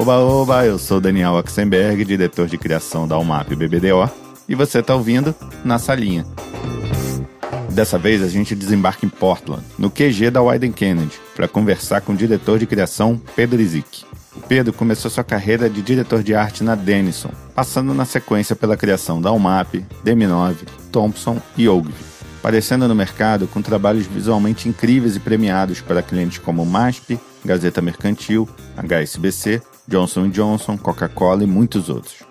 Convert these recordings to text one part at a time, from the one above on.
Oba, oba, eu sou Daniel Oxenberg, diretor de criação da UMAP BBDO, e você está ouvindo Na Salinha. Dessa vez a gente desembarca em Portland, no QG da Wyden Kennedy, para conversar com o diretor de criação Pedro Izik. O Pedro começou sua carreira de diretor de arte na Denison, passando na sequência pela criação da UMAP, DM9, Thompson e Ogilvy, aparecendo no mercado com trabalhos visualmente incríveis e premiados para clientes como MASP, Gazeta Mercantil, HSBC, Johnson Johnson, Coca-Cola e muitos outros.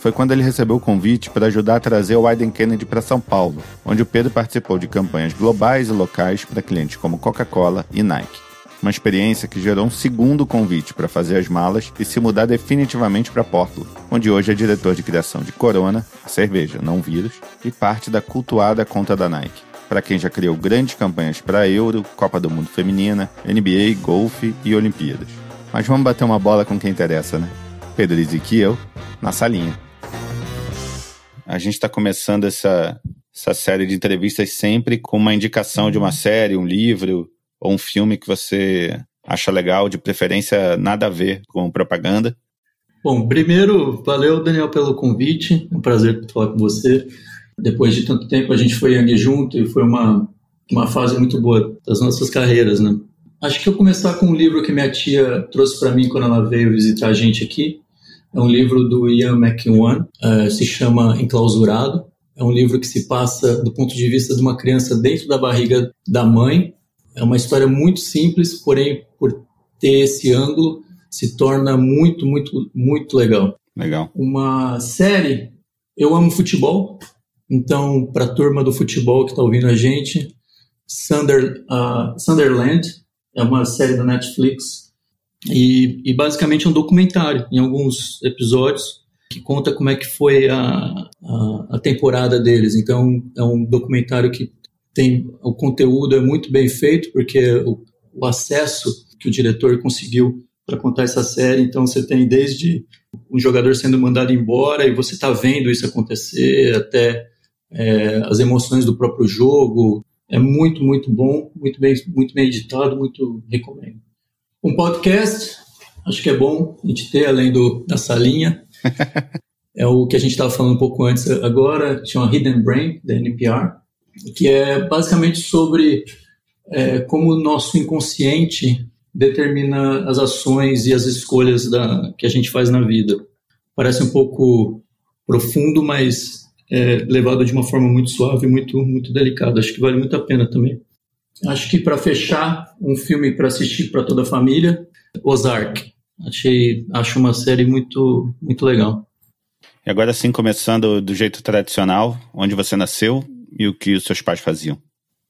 Foi quando ele recebeu o convite para ajudar a trazer o Wyden Kennedy para São Paulo, onde o Pedro participou de campanhas globais e locais para clientes como Coca-Cola e Nike. Uma experiência que gerou um segundo convite para fazer as malas e se mudar definitivamente para Portland, onde hoje é diretor de criação de Corona, cerveja, não vírus, e parte da cultuada conta da Nike. Para quem já criou grandes campanhas para Euro, Copa do Mundo Feminina, NBA, golfe e Olimpíadas. Mas vamos bater uma bola com quem interessa, né? Pedro e eu, na salinha. A gente está começando essa, essa série de entrevistas sempre com uma indicação de uma série, um livro, ou um filme que você acha legal, de preferência nada a ver com propaganda? Bom, primeiro, valeu, Daniel, pelo convite. É um prazer falar com você. Depois de tanto tempo, a gente foi Yang junto e foi uma, uma fase muito boa das nossas carreiras, né? Acho que eu começar com um livro que minha tia trouxe para mim quando ela veio visitar a gente aqui. É um livro do Ian McEwan, uh, se chama Enclausurado. É um livro que se passa do ponto de vista de uma criança dentro da barriga da mãe, é uma história muito simples, porém, por ter esse ângulo, se torna muito, muito, muito legal. Legal. Uma série, eu amo futebol, então, para a turma do futebol que está ouvindo a gente, uh, Sunderland é uma série da Netflix e, e, basicamente é um documentário em alguns episódios que conta como é que foi a, a, a temporada deles. Então, é um documentário que tem o conteúdo é muito bem feito porque o, o acesso que o diretor conseguiu para contar essa série, então você tem desde um jogador sendo mandado embora e você está vendo isso acontecer, até é, as emoções do próprio jogo. É muito, muito bom, muito bem, muito bem editado, muito recomendo. Um podcast, acho que é bom a gente ter, além do, da salinha. é o que a gente estava falando um pouco antes agora, chama Hidden Brain, da NPR que é basicamente sobre é, como o nosso inconsciente determina as ações e as escolhas da, que a gente faz na vida. Parece um pouco profundo, mas é, levado de uma forma muito suave, muito muito delicada. Acho que vale muito a pena também. Acho que para fechar um filme para assistir para toda a família, Ozark. Achei, acho uma série muito muito legal. E agora sim, começando do jeito tradicional, onde você nasceu, e o que os seus pais faziam?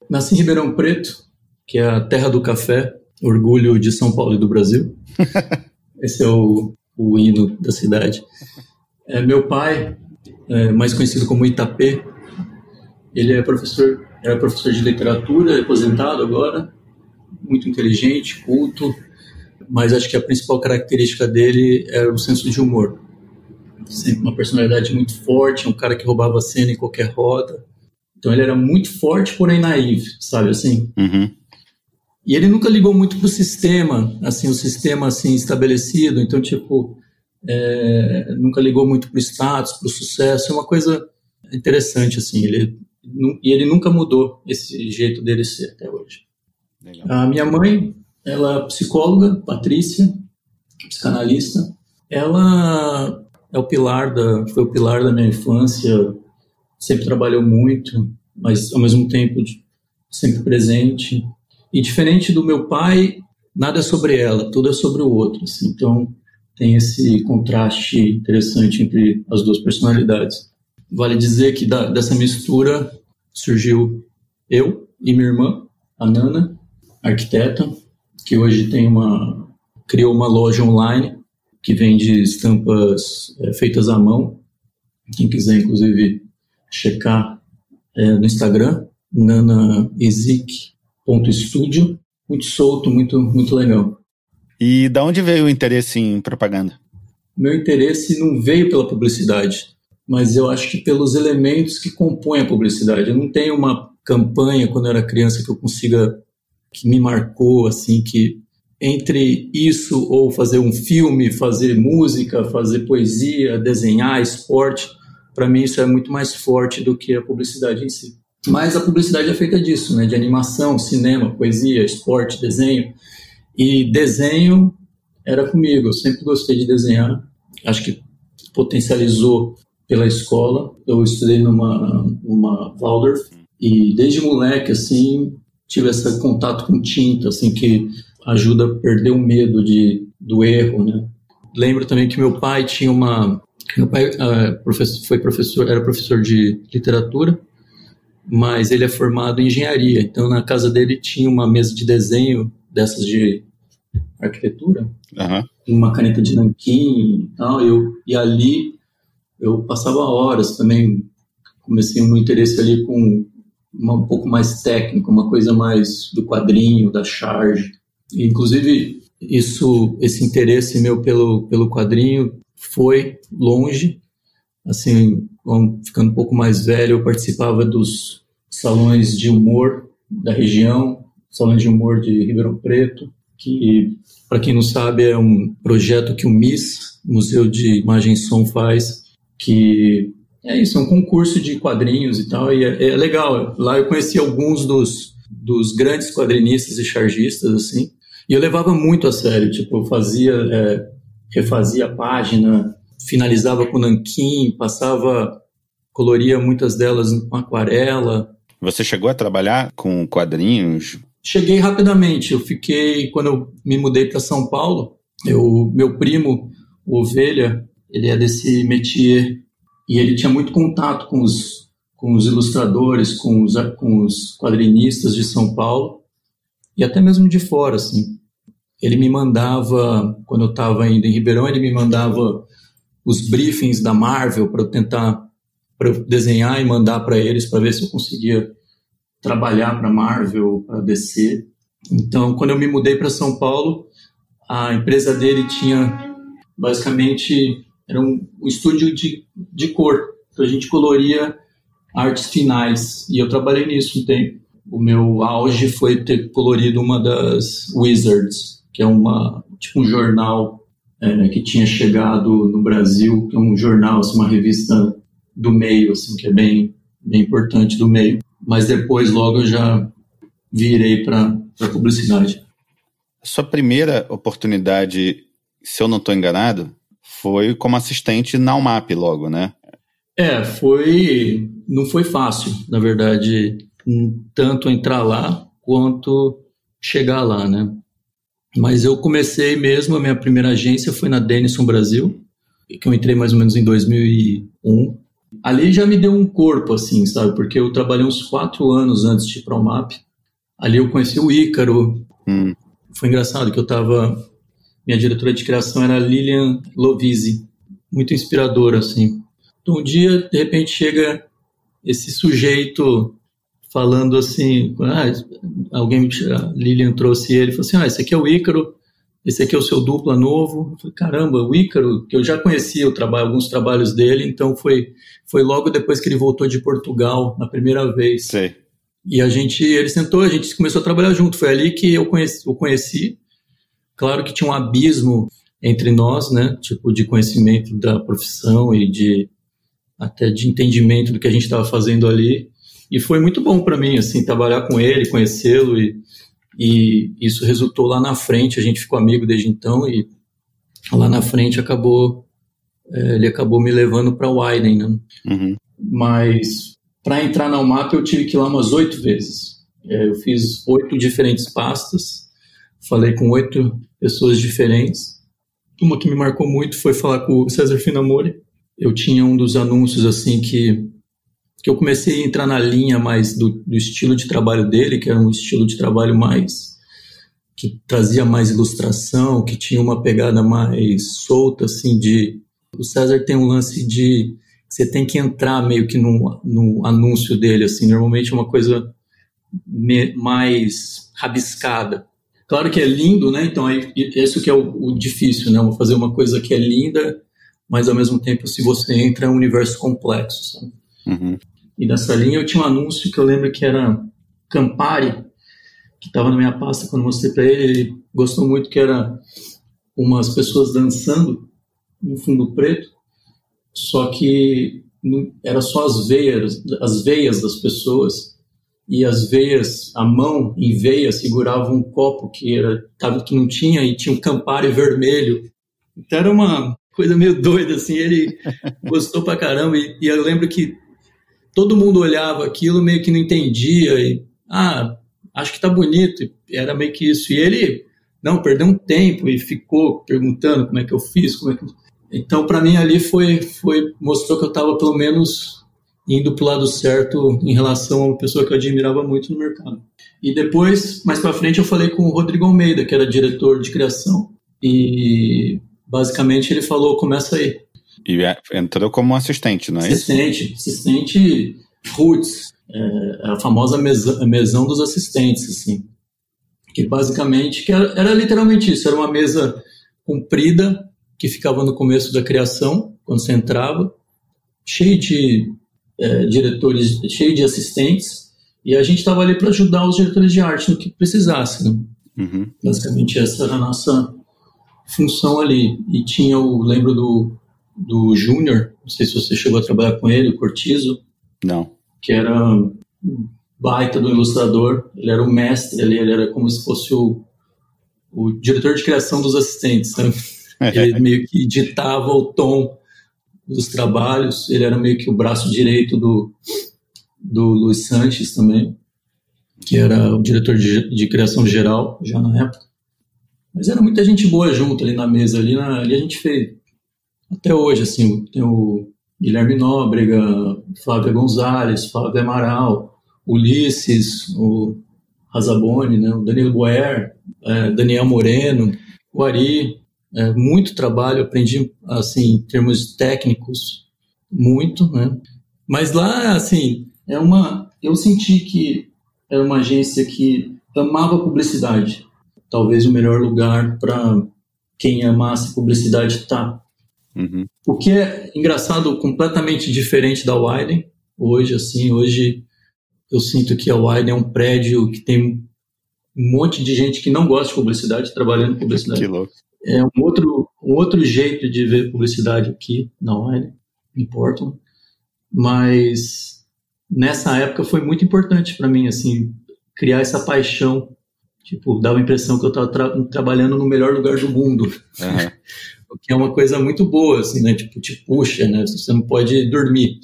Nasci em Ribeirão Preto, que é a terra do café, orgulho de São Paulo e do Brasil. Esse é o, o hino da cidade. É, meu pai, é, mais conhecido como Itapê, ele é professor, era professor de literatura, aposentado agora, muito inteligente, culto, mas acho que a principal característica dele era o senso de humor. Sempre uma personalidade muito forte, um cara que roubava a cena em qualquer roda, então ele era muito forte, porém naivo, sabe assim? Uhum. E ele nunca ligou muito pro sistema, assim, o sistema assim estabelecido. Então, tipo, é, nunca ligou muito pro status, pro sucesso. É uma coisa interessante, assim. Ele, e ele nunca mudou esse jeito dele ser até hoje. Legal. A minha mãe, ela é psicóloga, Patrícia, psicanalista. Ela é o pilar da, foi o pilar da minha infância sempre trabalhou muito, mas ao mesmo tempo sempre presente. E diferente do meu pai, nada é sobre ela, tudo é sobre o outro. Assim. Então tem esse contraste interessante entre as duas personalidades. Vale dizer que da, dessa mistura surgiu eu e minha irmã, a Nana, arquiteta, que hoje tem uma criou uma loja online que vende estampas é, feitas à mão. Quem quiser, inclusive, checar é, no Instagram, nanaezik.studio. Muito solto, muito, muito legal. E da onde veio o interesse em propaganda? Meu interesse não veio pela publicidade, mas eu acho que pelos elementos que compõem a publicidade. Eu não tenho uma campanha quando eu era criança que eu consiga que me marcou assim que entre isso ou fazer um filme, fazer música, fazer poesia, desenhar, esporte, para mim isso é muito mais forte do que a publicidade em si. Mas a publicidade é feita disso, né? De animação, cinema, poesia, esporte, desenho. E desenho era comigo. Eu sempre gostei de desenhar. Acho que potencializou pela escola. Eu estudei numa, numa Waldorf e desde moleque assim tive esse contato com tinta, assim que ajuda a perder o medo de, do erro, né? Lembro também que meu pai tinha uma meu pai uh, professor, foi professor, era professor de literatura, mas ele é formado em engenharia. Então na casa dele tinha uma mesa de desenho dessas de arquitetura, uhum. uma caneta de nanquim e tal. Eu e ali eu passava horas também. Comecei um interesse ali com uma, um pouco mais técnico, uma coisa mais do quadrinho, da charge. E, inclusive, isso, esse interesse meu pelo, pelo quadrinho foi longe. Assim, ficando um pouco mais velho, eu participava dos salões de humor da região, salões de humor de Ribeirão Preto, que, para quem não sabe, é um projeto que o MIS, Museu de Imagem e Som, faz, que é isso, é um concurso de quadrinhos e tal, e é, é legal. Lá eu conheci alguns dos, dos grandes quadrinistas e chargistas, assim, e eu levava muito a sério, tipo, eu fazia, é, refazia a página, finalizava com nanquim, passava, coloria muitas delas com aquarela. Você chegou a trabalhar com quadrinhos? Cheguei rapidamente, eu fiquei, quando eu me mudei para São Paulo, eu, meu primo, o Ovelha, ele é desse métier e ele tinha muito contato com os, com os ilustradores, com os, com os quadrinistas de São Paulo e até mesmo de fora, assim. Ele me mandava, quando eu estava ainda em Ribeirão, ele me mandava os briefings da Marvel para eu tentar para eu desenhar e mandar para eles para ver se eu conseguia trabalhar para Marvel, para DC. Então, quando eu me mudei para São Paulo, a empresa dele tinha basicamente era um, um estúdio de, de cor. Então a gente coloria artes finais e eu trabalhei nisso um tempo. O meu auge foi ter colorido uma das Wizards, que é uma tipo um jornal é, que tinha chegado no Brasil, que é um jornal, assim, uma revista do meio, assim, que é bem, bem importante do meio. Mas depois, logo, eu já virei para publicidade. Sua primeira oportunidade, se eu não estou enganado, foi como assistente na UMAP logo, né? É, foi. Não foi fácil, na verdade, tanto entrar lá quanto chegar lá, né? Mas eu comecei mesmo, a minha primeira agência foi na Denison Brasil, que eu entrei mais ou menos em 2001. Ali já me deu um corpo, assim, sabe? Porque eu trabalhei uns quatro anos antes de ir para o MAP. Ali eu conheci o Ícaro. Hum. Foi engraçado que eu estava minha diretora de criação era Lilian Lovise, muito inspiradora, assim. Então, um dia, de repente, chega esse sujeito falando assim, ah, alguém, a Lilian trouxe ele, falou assim, ah, esse aqui é o Ícaro, esse aqui é o seu dupla novo. Eu falei, caramba, o Ícaro, que eu já conhecia o trabalho, alguns trabalhos dele, então foi, foi logo depois que ele voltou de Portugal, na primeira vez. Sei. E a gente, ele sentou, a gente começou a trabalhar junto. Foi ali que eu conheci, eu conheci Claro que tinha um abismo entre nós, né? Tipo, de conhecimento da profissão e de até de entendimento do que a gente estava fazendo ali. E foi muito bom para mim, assim, trabalhar com ele, conhecê-lo e, e isso resultou lá na frente. A gente ficou amigo desde então e lá na frente acabou é, ele acabou me levando para o Widen, né? Uhum. Mas para entrar na UMAP eu tive que ir lá umas oito vezes. É, eu fiz oito diferentes pastas falei com oito pessoas diferentes. Uma que me marcou muito foi falar com o César Finamori. Eu tinha um dos anúncios assim que que eu comecei a entrar na linha mais do, do estilo de trabalho dele, que era um estilo de trabalho mais que trazia mais ilustração, que tinha uma pegada mais solta assim de o César tem um lance de você tem que entrar meio que no, no anúncio dele assim, normalmente é uma coisa me, mais rabiscada. Claro que é lindo, né? Então, aí, isso que é o, o difícil, né? Fazer uma coisa que é linda, mas ao mesmo tempo, se você entra, é um universo complexo, uhum. E nessa linha eu tinha um anúncio que eu lembro que era Campari, que estava na minha pasta quando mostrei para ele. Ele gostou muito que era umas pessoas dançando no fundo preto, só que era só as veias, as veias das pessoas e as veias, a mão em veia segurava um copo que era tava que não tinha e tinha um campari vermelho. Então era uma coisa meio doida assim. Ele gostou pra caramba e, e eu lembro que todo mundo olhava aquilo meio que não entendia e ah acho que tá bonito. Era meio que isso. E ele, não, perdeu um tempo e ficou perguntando como é que eu fiz, como é que... Então, para mim, ali foi, foi mostrou que eu estava pelo menos indo para o lado certo em relação a uma pessoa que eu admirava muito no mercado. E depois, mais para frente, eu falei com o Rodrigo Almeida, que era diretor de criação, e basicamente ele falou: começa aí. E é, entrou como assistente, não é assistente, isso? Assistente, assistente roots, é, a famosa mesa, mesão dos assistentes, assim. Que basicamente que era, era, literalmente isso, era uma mesa comprida que ficava no começo da criação, quando você entrava, cheio de é, diretores, cheio de assistentes, e a gente estava ali para ajudar os diretores de arte no que precisasse. Né? Uhum. Basicamente essa era a nossa função ali. E tinha o, lembro do, do Júnior, não sei se você chegou a trabalhar com ele, o Cortizo. Não que era baita do ilustrador, ele era o mestre ali, ele era como se fosse o, o diretor de criação dos assistentes, né? ele meio que ditava o tom dos trabalhos, ele era meio que o braço direito do, do Luiz Sanches também, que era o diretor de, de criação geral, já na época. Mas era muita gente boa junto ali na mesa, ali, na, ali a gente fez, até hoje, assim, tem o Guilherme Nóbrega, Flávia Gonzalez, Flávia Amaral, Ulisses, o Razaboni, né, o Danilo Boer, é, Daniel Moreno, o Ari, é, muito trabalho, aprendi, assim, em termos técnicos, muito, né, mas lá, assim, é uma, eu senti que era uma agência que amava publicidade, talvez o melhor lugar para quem amasse publicidade está Uhum. O que é engraçado, completamente diferente da Widen. Hoje, assim, hoje eu sinto que a Widen é um prédio que tem um monte de gente que não gosta de publicidade trabalhando em publicidade. Que louco. É um outro, um outro jeito de ver publicidade aqui na Widen, em Portland. Mas nessa época foi muito importante para mim, assim, criar essa paixão. Tipo, dava a impressão que eu estava tra trabalhando no melhor lugar do mundo. Uhum. o que é uma coisa muito boa, assim, né? Tipo, te puxa, né? Você não pode dormir.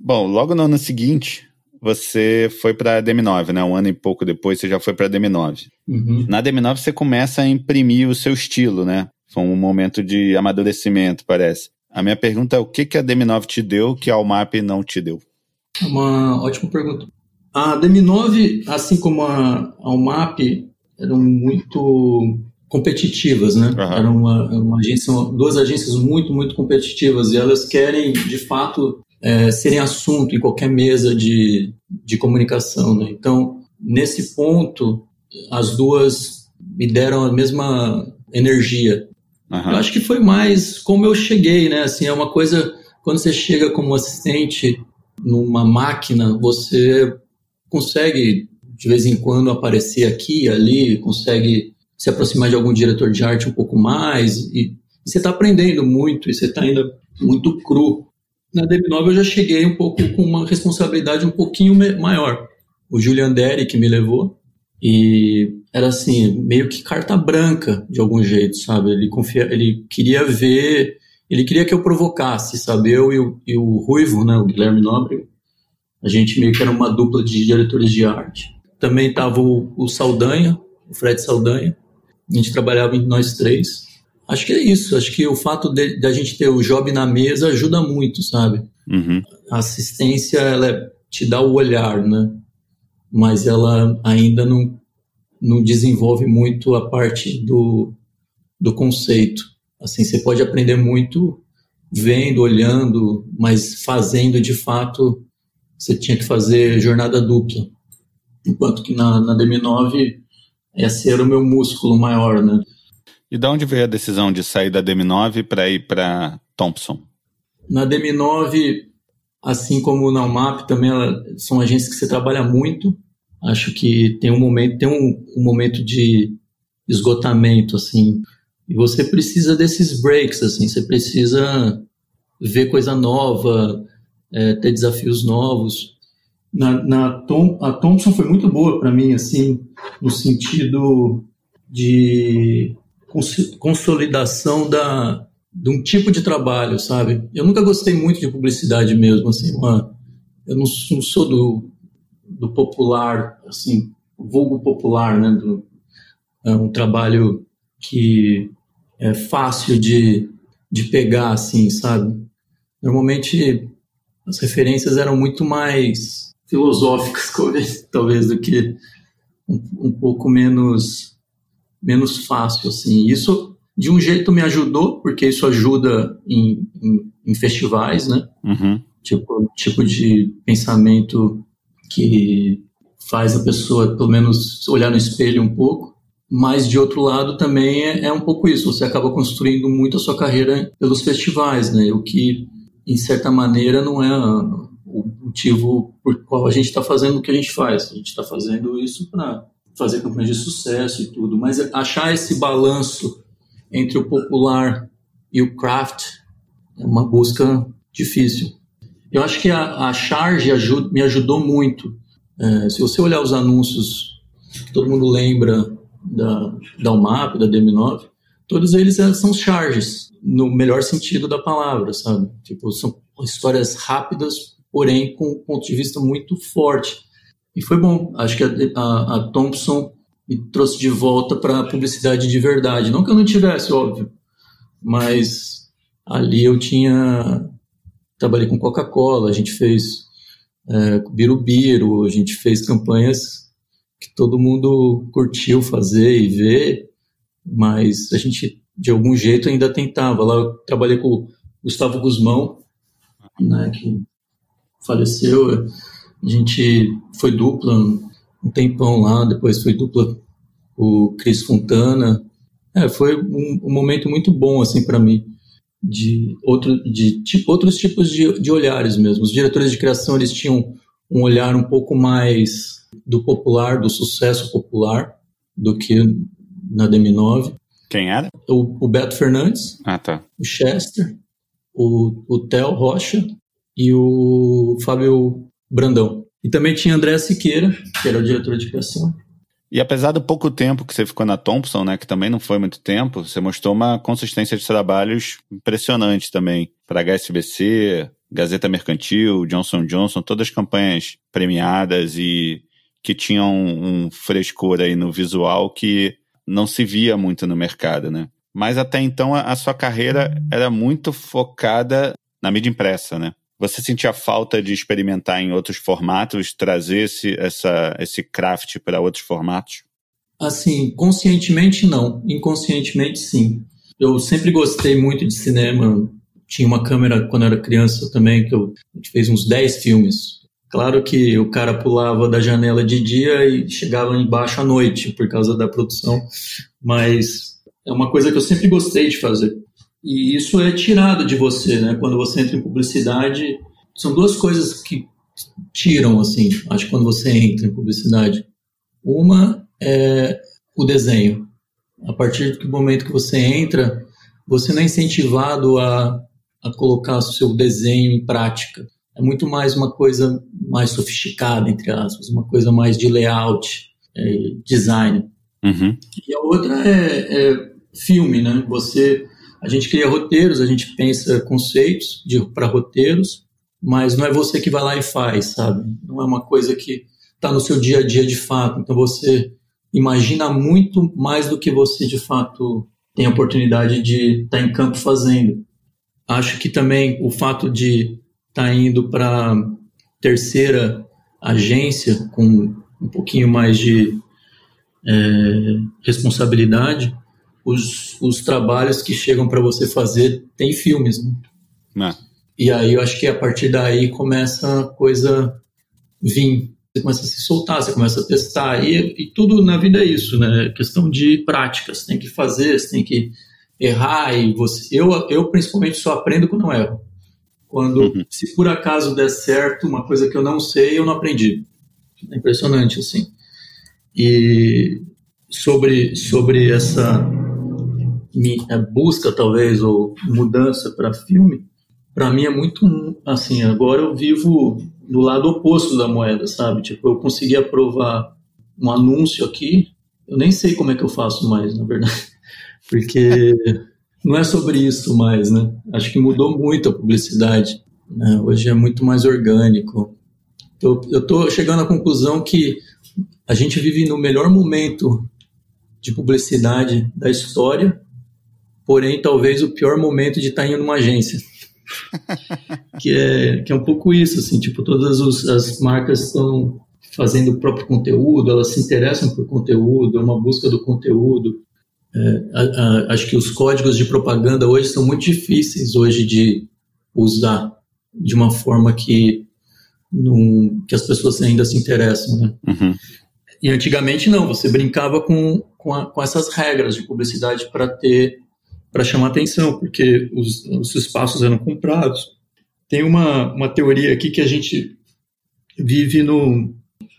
Bom, logo no ano seguinte, você foi para a DM9, né? Um ano e pouco depois você já foi para a DM9. Uhum. Na DM9 você começa a imprimir o seu estilo, né? Foi um momento de amadurecimento, parece. A minha pergunta é o que, que a DM9 te deu que a Almap não te deu? Uma ótima pergunta. A DM9, assim como a Almap, eram muito competitivas, né? Uhum. Era uma, uma agência, duas agências muito, muito competitivas e elas querem, de fato, é, serem assunto em qualquer mesa de, de comunicação, né? Então, nesse ponto, as duas me deram a mesma energia. Uhum. Eu acho que foi mais como eu cheguei, né? Assim, é uma coisa, quando você chega como assistente numa máquina, você consegue de vez em quando aparecer aqui ali, consegue se aproximar de algum diretor de arte um pouco mais. E, você está aprendendo muito, e você está ainda muito cru. Na Deb9 eu já cheguei um pouco com uma responsabilidade um pouquinho maior. O Julian Derry que me levou, e era assim, meio que carta branca, de algum jeito, sabe? Ele, confia, ele queria ver, ele queria que eu provocasse, sabe? Eu e o, e o Ruivo, né, o Guilherme Nobre, a gente meio que era uma dupla de diretores de arte. Também estava o, o Saldanha, o Fred Saldanha, a gente trabalhava em nós três. Acho que é isso. Acho que o fato de, de a gente ter o job na mesa ajuda muito, sabe? Uhum. A assistência, ela é, te dá o olhar, né? Mas ela ainda não, não desenvolve muito a parte do, do conceito. Assim, você pode aprender muito vendo, olhando, mas fazendo de fato, você tinha que fazer jornada dupla. Enquanto que na, na DM9 esse era o meu músculo maior, né? E de onde veio a decisão de sair da DM9 para ir para Thompson? Na DM9, assim como na UMAP, também ela, são agências que você trabalha muito. Acho que tem um momento, tem um, um momento de esgotamento, assim, e você precisa desses breaks, assim, você precisa ver coisa nova, é, ter desafios novos. Na, na Tom, a Thompson foi muito boa para mim, assim, no sentido de consolidação da, de um tipo de trabalho, sabe? Eu nunca gostei muito de publicidade mesmo, assim, uma, eu não, não sou do, do popular, assim, vulgo popular, né? Do, é um trabalho que é fácil de, de pegar, assim, sabe? Normalmente as referências eram muito mais filosóficas, talvez, do que um, um pouco menos menos fácil, assim. Isso, de um jeito, me ajudou, porque isso ajuda em, em, em festivais, né? Uhum. Tipo, tipo de pensamento que faz a pessoa, pelo menos, olhar no espelho um pouco. Mas, de outro lado, também é, é um pouco isso. Você acaba construindo muito a sua carreira pelos festivais, né? O que, em certa maneira, não é motivo por qual a gente está fazendo o que a gente faz. A gente está fazendo isso para fazer campanhas de sucesso e tudo. Mas achar esse balanço entre o popular e o craft é uma busca difícil. Eu acho que a, a Charge ajuda, me ajudou muito. É, se você olhar os anúncios, todo mundo lembra da, da UMAP, da DM9, todos eles são charges, no melhor sentido da palavra, sabe? Tipo, são histórias rápidas, porém com um ponto de vista muito forte. E foi bom. Acho que a, a, a Thompson me trouxe de volta para a publicidade de verdade. Não que eu não tivesse, óbvio, mas ali eu tinha. Trabalhei com Coca-Cola, a gente fez é, Birubiru, a gente fez campanhas que todo mundo curtiu fazer e ver, mas a gente de algum jeito ainda tentava. Lá eu trabalhei com o Gustavo Guzmão, né, que faleceu. A gente foi dupla um tempão lá, depois foi dupla o Cris Fontana. É, foi um, um, momento muito bom assim para mim de outro de tipo, outros tipos de, de olhares mesmo. Os diretores de criação eles tinham um olhar um pouco mais do popular, do sucesso popular, do que na DM9. Quem era? O, o Beto Fernandes, ah, tá. o Chester, o, o Theo Rocha e o Fábio Brandão. E também tinha André Siqueira, que era o diretor de criação. E apesar do pouco tempo que você ficou na Thompson, né, que também não foi muito tempo, você mostrou uma consistência de trabalhos impressionante também para HSBC, Gazeta Mercantil, Johnson Johnson, todas campanhas premiadas e que tinham um, frescor aí no visual que não se via muito no mercado, né? Mas até então a sua carreira era muito focada na mídia impressa, né? Você sentia falta de experimentar em outros formatos, trazer esse, essa, esse craft para outros formatos? Assim, conscientemente não, inconscientemente sim. Eu sempre gostei muito de cinema. Tinha uma câmera quando eu era criança também, que eu, a gente fez uns 10 filmes. Claro que o cara pulava da janela de dia e chegava embaixo à noite por causa da produção, mas é uma coisa que eu sempre gostei de fazer. E isso é tirado de você, né? Quando você entra em publicidade, são duas coisas que tiram, assim, acho que quando você entra em publicidade. Uma é o desenho. A partir do momento que você entra, você não é incentivado a, a colocar o seu desenho em prática é muito mais uma coisa mais sofisticada, entre aspas, uma coisa mais de layout, é, design. Uhum. E a outra é, é, filme, né? Você, a gente cria roteiros, a gente pensa conceitos para roteiros, mas não é você que vai lá e faz, sabe? Não é uma coisa que está no seu dia a dia de fato. Então você imagina muito mais do que você de fato tem a oportunidade de estar tá em campo fazendo. Acho que também o fato de está indo para terceira agência com um pouquinho mais de é, responsabilidade, os, os trabalhos que chegam para você fazer tem filmes, né? É. E aí eu acho que a partir daí começa a coisa vir. Você começa a se soltar, você começa a testar. E, e tudo na vida é isso, né? É questão de práticas. Tem que fazer, você tem que errar. E você, eu, eu principalmente só aprendo quando eu erro. Quando, uhum. se por acaso der certo, uma coisa que eu não sei, eu não aprendi. É impressionante, assim. E sobre, sobre essa busca, talvez, ou mudança para filme, para mim é muito assim. Agora eu vivo do lado oposto da moeda, sabe? Tipo, eu consegui aprovar um anúncio aqui, eu nem sei como é que eu faço mais, na verdade, porque não é sobre isso mais, né? Acho que mudou muito a publicidade. Né? Hoje é muito mais orgânico. Eu, eu tô chegando à conclusão que a gente vive no melhor momento de publicidade da história, porém talvez o pior momento de estar em uma agência. que, é, que é um pouco isso, assim, tipo, todas os, as marcas estão fazendo o próprio conteúdo, elas se interessam por conteúdo, é uma busca do conteúdo. É, a, a, acho que os códigos de propaganda hoje são muito difíceis hoje de usar de uma forma que, num, que as pessoas ainda se interessam, né? Uhum. E antigamente não, você brincava com, com, a, com essas regras de publicidade para ter para chamar atenção, porque os, os espaços eram comprados. Tem uma, uma teoria aqui que a gente vive no,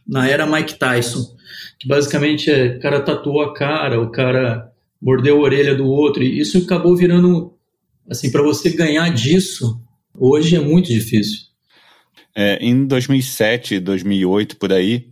na era Mike Tyson, que basicamente é o cara tatuou a cara, o cara mordeu a orelha do outro, e isso acabou virando assim para você ganhar disso hoje é muito difícil. É, em 2007, 2008 por aí,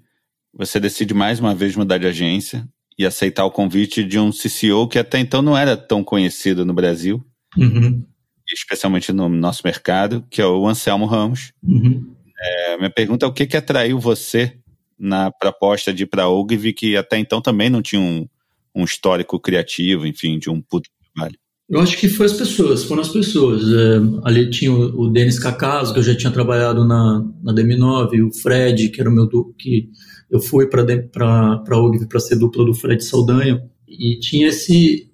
você decide mais uma vez mudar de agência e aceitar o convite de um CCO que até então não era tão conhecido no Brasil, uhum. especialmente no nosso mercado, que é o Anselmo Ramos. Uhum. É, minha pergunta é o que, que atraiu você na proposta de ir para a Ogilvy, que até então também não tinha um, um histórico criativo, enfim, de um puto trabalho? Eu acho que foi as pessoas, foram as pessoas. É, ali tinha o, o Denis Cacaso, que eu já tinha trabalhado na, na DM9, o Fred, que era o meu que eu fui para a OGV para ser dupla do Fred Saldanha, e tinha esse,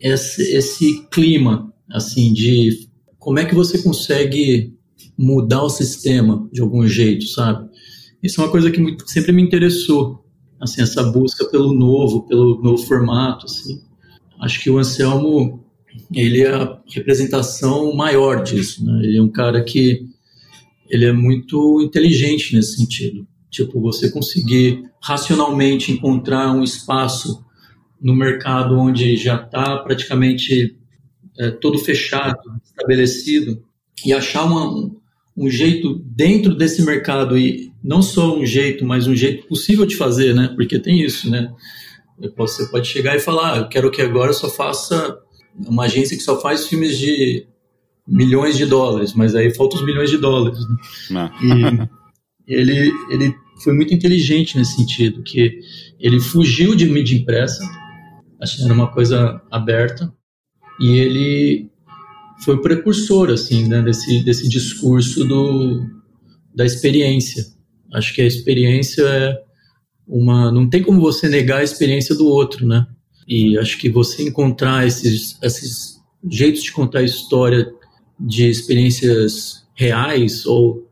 esse, esse clima, assim, de como é que você consegue mudar o sistema de algum jeito, sabe? Isso é uma coisa que muito, sempre me interessou, assim, essa busca pelo novo, pelo novo formato, assim. Acho que o Anselmo, ele é a representação maior disso, né? Ele é um cara que ele é muito inteligente nesse sentido. Tipo, você conseguir racionalmente encontrar um espaço no mercado onde já está praticamente é, todo fechado, estabelecido, e achar uma, um jeito dentro desse mercado, e não só um jeito, mas um jeito possível de fazer, né? Porque tem isso, né? Você pode chegar e falar, ah, eu quero que agora só faça uma agência que só faz filmes de milhões de dólares, mas aí faltam os milhões de dólares. Né? E ele, ele foi muito inteligente nesse sentido, que ele fugiu de mídia impressa, achando era uma coisa aberta, e ele foi o precursor assim, né, desse, desse discurso do, da experiência. Acho que a experiência é uma, não tem como você negar a experiência do outro, né? E acho que você encontrar esses, esses jeitos de contar a história de experiências reais ou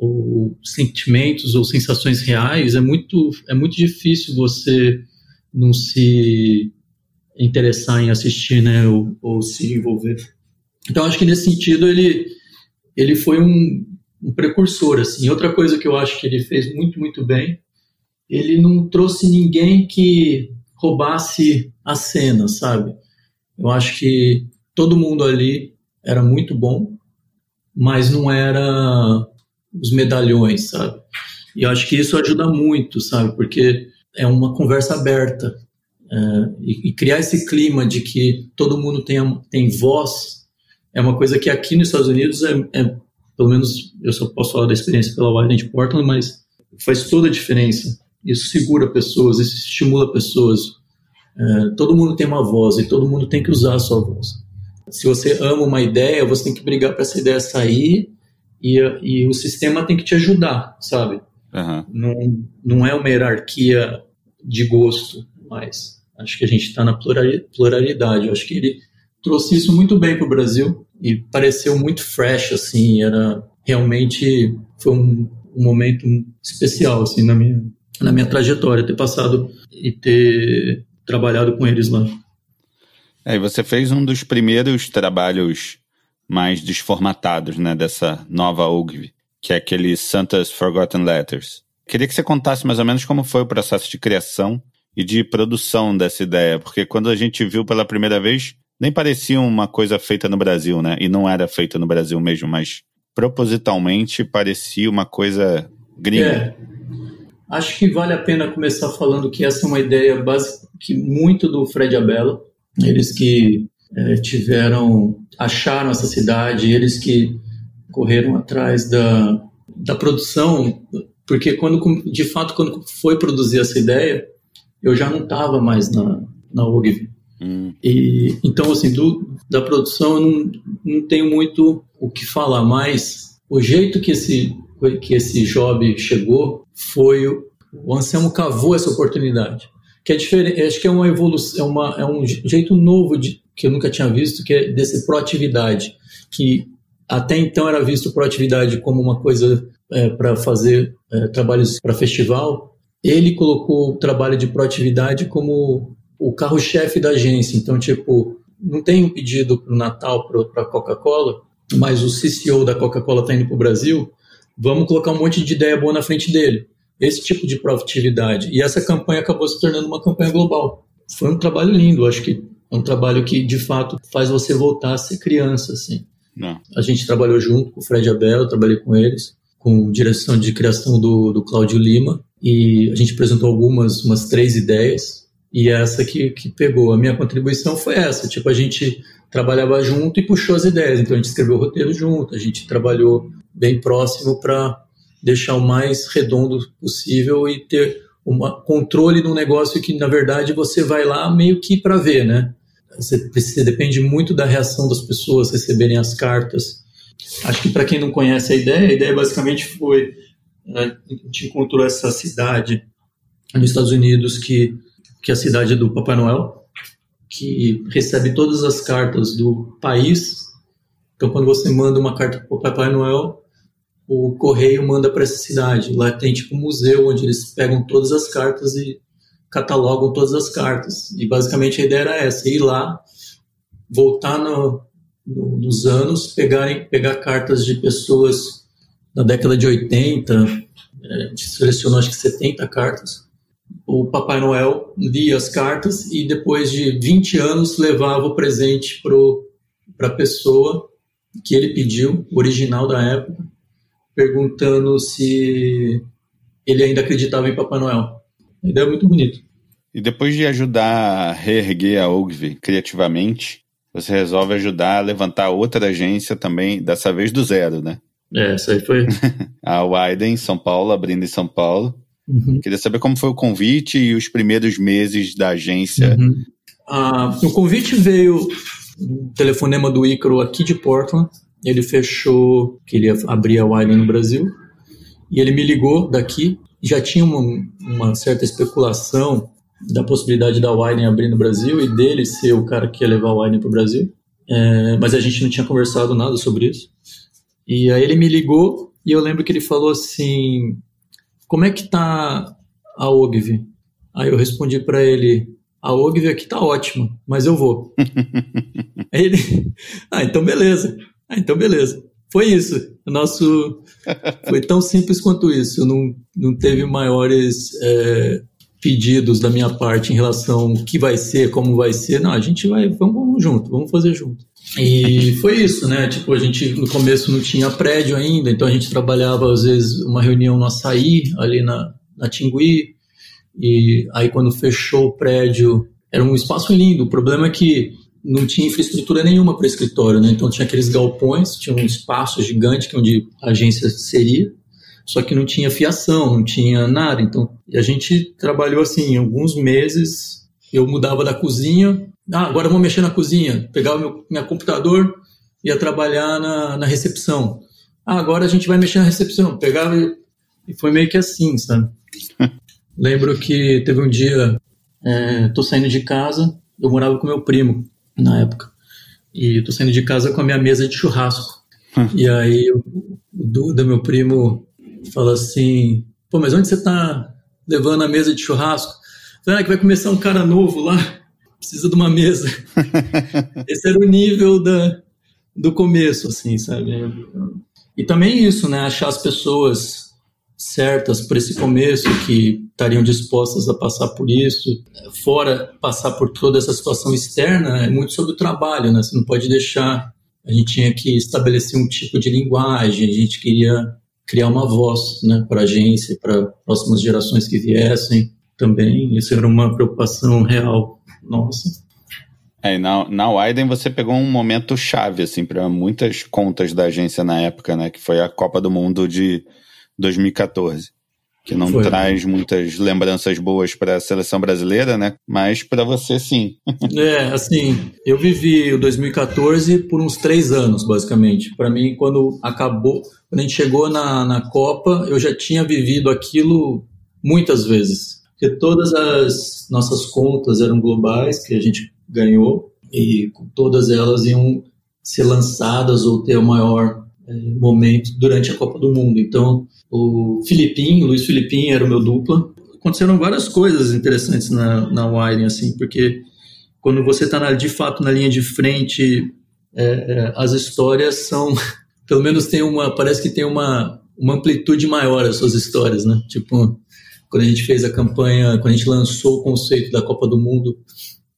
ou sentimentos ou sensações reais, é muito, é muito difícil você não se interessar em assistir, né, ou, ou se envolver. Então, acho que nesse sentido ele, ele foi um, um precursor, assim. Outra coisa que eu acho que ele fez muito, muito bem, ele não trouxe ninguém que roubasse a cena, sabe? Eu acho que todo mundo ali era muito bom, mas não era os medalhões, sabe? E acho que isso ajuda muito, sabe? Porque é uma conversa aberta. É, e, e, criar esse clima de que todo mundo tem, tem voz é uma coisa que aqui nos Estados Unidos é, é pelo menos eu só posso falar da experiência pela Wilden de Portland, mas faz toda a diferença. Isso segura pessoas, isso estimula pessoas. É, todo mundo tem uma voz e todo mundo tem que usar a sua voz. Se você ama uma ideia, você tem que brigar para essa ideia sair e, e o sistema tem que te ajudar, sabe? Uhum. Não, não é uma hierarquia de gosto, mas acho que a gente está na pluralidade. Eu acho que ele trouxe isso muito bem para o Brasil e pareceu muito fresh, assim, era realmente foi um, um, momento especial, assim, na minha, na minha trajetória, ter passado e ter trabalhado com eles lá. É, e você fez um dos primeiros trabalhos mais desformatados, né, dessa nova Ogilvy, que é aquele Santa's Forgotten Letters. Queria que você contasse mais ou menos como foi o processo de criação e de produção dessa ideia, porque quando a gente viu pela primeira vez, nem parecia uma coisa feita no Brasil, né? E não era feita no Brasil mesmo, mas propositalmente parecia uma coisa gringa. É. Acho que vale a pena começar falando que essa é uma ideia básica que muito do Fred Abello, eles que é, tiveram, acharam essa cidade, eles que correram atrás da, da produção, porque quando, de fato, quando foi produzir essa ideia, eu já não estava mais na, na OGV. Hum. E, então, assim, do, da produção eu não, não tenho muito o que falar, mas o jeito que esse, que esse job chegou foi o Anselmo cavou essa oportunidade. Que é diferente, acho que é uma evolução, é, uma, é um jeito novo de, que eu nunca tinha visto, que é desse proatividade, que até então era visto proatividade como uma coisa é, para fazer é, trabalhos para festival. Ele colocou o trabalho de proatividade como o carro-chefe da agência. Então, tipo, não tem um pedido para o Natal para a Coca-Cola, mas o CCO da Coca-Cola está indo para o Brasil, vamos colocar um monte de ideia boa na frente dele. Esse tipo de proatividade. E essa campanha acabou se tornando uma campanha global. Foi um trabalho lindo, acho que é um trabalho que, de fato, faz você voltar a ser criança, assim. Não. A gente trabalhou junto com o Fred Abel, eu trabalhei com eles, com direção de criação do, do Cláudio Lima, e a gente apresentou algumas, umas três ideias, e essa que, que pegou. A minha contribuição foi essa, tipo, a gente trabalhava junto e puxou as ideias, então a gente escreveu o roteiro junto, a gente trabalhou bem próximo para deixar o mais redondo possível e ter um controle um negócio que, na verdade, você vai lá meio que para ver, né? Você, você depende muito da reação das pessoas receberem as cartas. Acho que para quem não conhece a ideia, a ideia basicamente foi né, a gente encontrou essa cidade nos Estados Unidos que que é a cidade do Papai Noel, que recebe todas as cartas do país. Então, quando você manda uma carta para o Papai Noel, o correio manda para essa cidade. Lá tem tipo um museu onde eles pegam todas as cartas e catalogam todas as cartas. E basicamente a ideia era essa: ir lá, voltar no, no, nos anos, pegarem, pegar cartas de pessoas da década de 80, a gente selecionou acho que 70 cartas. O Papai Noel lia as cartas e depois de 20 anos levava o presente para a pessoa que ele pediu, original da época, perguntando se ele ainda acreditava em Papai Noel. A ideia é muito bonita. E depois de ajudar a reerguer a Ogvi criativamente, você resolve ajudar a levantar outra agência também, dessa vez do zero, né? É, essa aí foi. a Widen, São Paulo, abrindo em São Paulo. Uhum. Queria saber como foi o convite e os primeiros meses da agência. Uhum. Ah, o convite veio do telefonema do Icaro aqui de Portland. Ele fechou que ele ia abrir a Widen no Brasil. E ele me ligou daqui. Já tinha uma, uma certa especulação da possibilidade da Widen abrir no Brasil e dele ser o cara que ia levar a Widen para o Brasil. É, mas a gente não tinha conversado nada sobre isso. E aí ele me ligou e eu lembro que ele falou assim: Como é que tá a OGV? Aí eu respondi para ele: A OGV aqui tá ótima, mas eu vou. aí ele: Ah, então beleza. Ah, então beleza. Foi isso. O nosso foi tão simples quanto isso. Não, não teve maiores é, pedidos da minha parte em relação ao que vai ser, como vai ser. Não, a gente vai, vamos junto, vamos fazer junto. E foi isso, né? Tipo, a gente no começo não tinha prédio ainda, então a gente trabalhava às vezes uma reunião no Açaí, ali na, na Tingui, e aí quando fechou o prédio, era um espaço lindo. O problema é que não tinha infraestrutura nenhuma para escritório, né? Então tinha aqueles galpões, tinha um espaço gigante que onde a agência seria, só que não tinha fiação, não tinha nada. Então a gente trabalhou assim, alguns meses. Eu mudava da cozinha, ah, agora vou mexer na cozinha, pegava meu meu computador, ia trabalhar na, na recepção. Ah, agora a gente vai mexer na recepção, pegava e, e foi meio que assim, sabe? Lembro que teve um dia, é, tô saindo de casa, eu morava com meu primo na época, e tô saindo de casa com a minha mesa de churrasco. e aí o Duda, meu primo, fala assim: pô, mas onde você tá levando a mesa de churrasco? Falei, ah, que vai começar um cara novo lá, precisa de uma mesa. Esse era o nível da, do começo, assim, sabe? E também isso, né? Achar as pessoas certas para esse começo, que estariam dispostas a passar por isso. Fora passar por toda essa situação externa, é muito sobre o trabalho, né? Você não pode deixar. A gente tinha que estabelecer um tipo de linguagem, a gente queria criar uma voz né, para a agência, para próximas gerações que viessem também. Isso era uma preocupação real nossa. É, na, na Widen você pegou um momento chave, assim, para muitas contas da agência na época, né? Que foi a Copa do Mundo de 2014. Que não foi. traz muitas lembranças boas para a seleção brasileira, né? Mas para você, sim. é, assim, eu vivi o 2014 por uns três anos, basicamente. Para mim, quando acabou, quando a gente chegou na, na Copa, eu já tinha vivido aquilo muitas vezes. Porque todas as nossas contas eram globais, que a gente ganhou e todas elas iam ser lançadas ou ter o maior é, momento durante a Copa do Mundo. Então, o Filipinho, Luiz Filipinho era o meu dupla. Aconteceram várias coisas interessantes na, na Wiring, assim, porque quando você está de fato na linha de frente, é, é, as histórias são, pelo menos tem uma, parece que tem uma, uma amplitude maior as suas histórias, né? Tipo, quando a gente fez a campanha, quando a gente lançou o conceito da Copa do Mundo,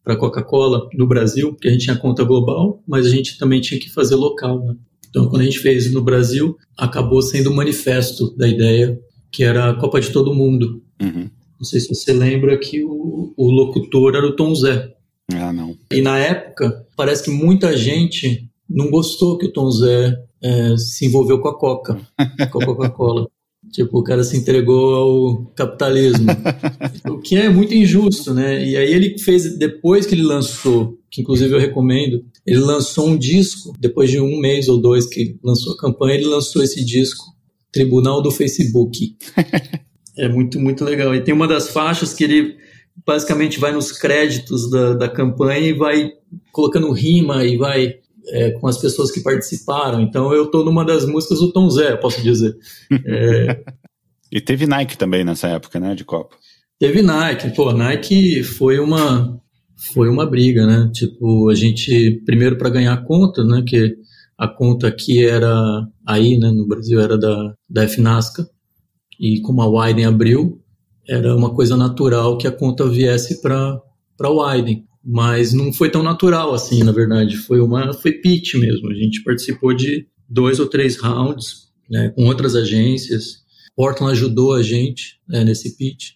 para Coca-Cola no Brasil, porque a gente tinha conta global, mas a gente também tinha que fazer local. Né? Então, quando a gente fez no Brasil, acabou sendo o um manifesto da ideia, que era a Copa de Todo Mundo. Uhum. Não sei se você lembra que o, o locutor era o Tom Zé. Ah, não. E na época, parece que muita gente não gostou que o Tom Zé é, se envolveu com a Coca, com a Coca-Cola. Tipo, o cara se entregou ao capitalismo. o que é muito injusto, né? E aí ele fez, depois que ele lançou, que inclusive eu recomendo, ele lançou um disco, depois de um mês ou dois que lançou a campanha, ele lançou esse disco, Tribunal do Facebook. é muito, muito legal. E tem uma das faixas que ele basicamente vai nos créditos da, da campanha e vai colocando rima e vai é, com as pessoas que participaram. Então eu estou numa das músicas do Tom Zé, posso dizer. É... e teve Nike também nessa época, né, de Copa? Teve Nike. Pô, Nike foi uma foi uma briga, né? Tipo, a gente primeiro para ganhar a conta, né, que a conta aqui era aí, né, no Brasil era da da FNASCA. E como a Widen abriu, era uma coisa natural que a conta viesse para para Widen mas não foi tão natural assim, na verdade. Foi uma foi pitch mesmo. A gente participou de dois ou três rounds né, com outras agências. Portland ajudou a gente né, nesse pitch.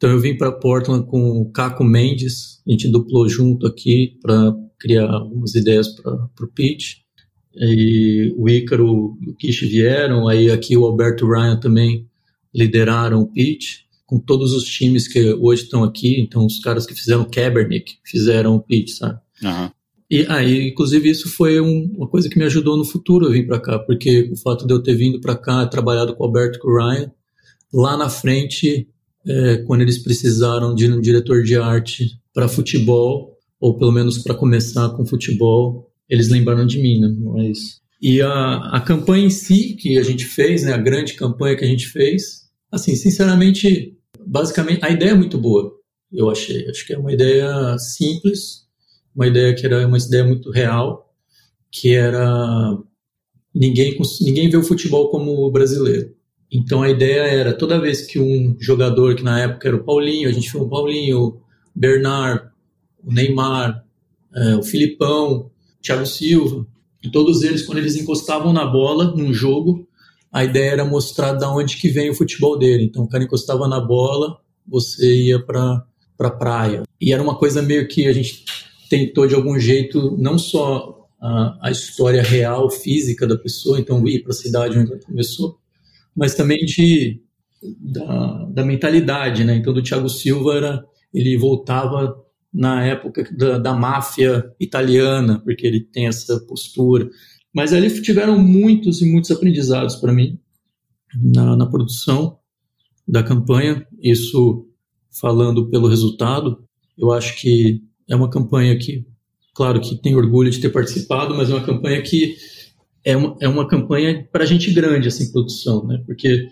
Então eu vim para Portland com o Caco Mendes, a gente duplou junto aqui para criar algumas ideias para o pitch. E o Ícaro e o Kish vieram, aí aqui o Alberto Ryan também lideraram o pitch com todos os times que hoje estão aqui, então os caras que fizeram Kaepernick fizeram o pitch, sabe? Uhum. E aí, inclusive, isso foi um, uma coisa que me ajudou no futuro a vir para cá, porque o fato de eu ter vindo para cá, trabalhado com o Alberto e com o Ryan, lá na frente, é, quando eles precisaram de um diretor de arte para futebol, ou pelo menos para começar com futebol, eles lembraram de mim, né? Mas... E a, a campanha em si que a gente fez, né, a grande campanha que a gente fez, assim, sinceramente, basicamente, a ideia é muito boa, eu achei. Acho que é uma ideia simples, uma ideia que era uma ideia muito real, que era ninguém, ninguém vê o futebol como brasileiro. Então a ideia era, toda vez que um jogador, que na época era o Paulinho, a gente viu o Paulinho, o Bernard, o Neymar, é, o Filipão, o Thiago Silva, todos eles, quando eles encostavam na bola num jogo, a ideia era mostrar da onde que vem o futebol dele. Então o cara encostava na bola, você ia para para praia. E era uma coisa meio que a gente tentou de algum jeito não só a, a história real, física da pessoa, então ir para a cidade onde ela começou, mas também de da, da mentalidade, né? Então do Thiago Silva era ele voltava na época da, da máfia italiana, porque ele tem essa postura. Mas ali tiveram muitos e muitos aprendizados para mim na, na produção da campanha. Isso falando pelo resultado, eu acho que é uma campanha que, claro que tem orgulho de ter participado, mas é uma campanha que é uma, é uma campanha para gente grande, assim, produção, né? Porque,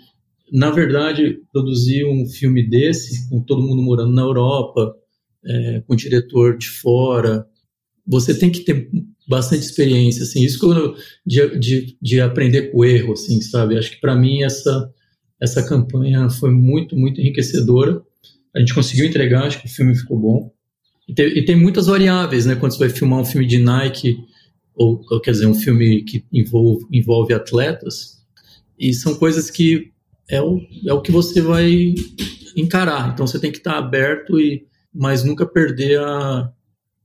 na verdade, produzir um filme desse, com todo mundo morando na Europa, é, com diretor de fora, você tem que ter bastante experiência, assim, isso eu, de, de, de aprender com o erro, assim, sabe? Acho que para mim essa essa campanha foi muito, muito enriquecedora. A gente conseguiu entregar, acho que o filme ficou bom. E tem, e tem muitas variáveis, né? Quando você vai filmar um filme de Nike, ou, ou quer dizer, um filme que envolve, envolve atletas, e são coisas que é o, é o que você vai encarar. Então você tem que estar aberto e mas nunca perder a,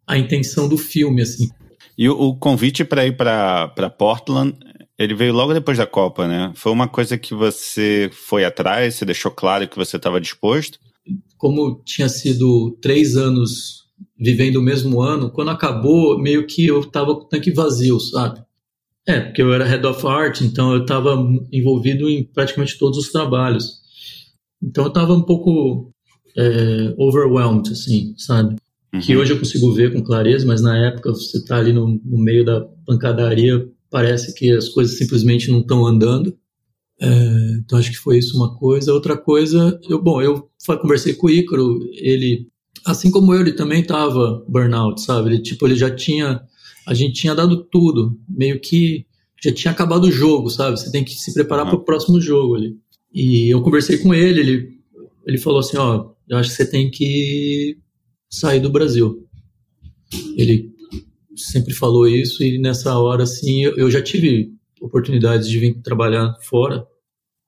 a intenção do filme, assim. E o, o convite para ir para Portland, ele veio logo depois da Copa, né? Foi uma coisa que você foi atrás, você deixou claro que você estava disposto? Como tinha sido três anos vivendo o mesmo ano, quando acabou, meio que eu estava com o tanque vazio, sabe? É, porque eu era head of art, então eu estava envolvido em praticamente todos os trabalhos. Então eu estava um pouco é, overwhelmed, assim, sabe? Uhum. Que hoje eu consigo ver com clareza, mas na época você está ali no, no, meio da pancadaria, parece que as coisas simplesmente não estão andando. É, então acho que foi isso uma coisa. Outra coisa, eu, bom, eu conversei com o Ícaro, ele, assim como eu, ele também estava burnout, sabe? Ele, tipo, ele já tinha, a gente tinha dado tudo, meio que já tinha acabado o jogo, sabe? Você tem que se preparar uhum. para o próximo jogo ali. E eu conversei com ele, ele, ele falou assim, ó, eu acho que você tem que sair do Brasil. Ele sempre falou isso e nessa hora, assim, eu, eu já tive oportunidades de vir trabalhar fora,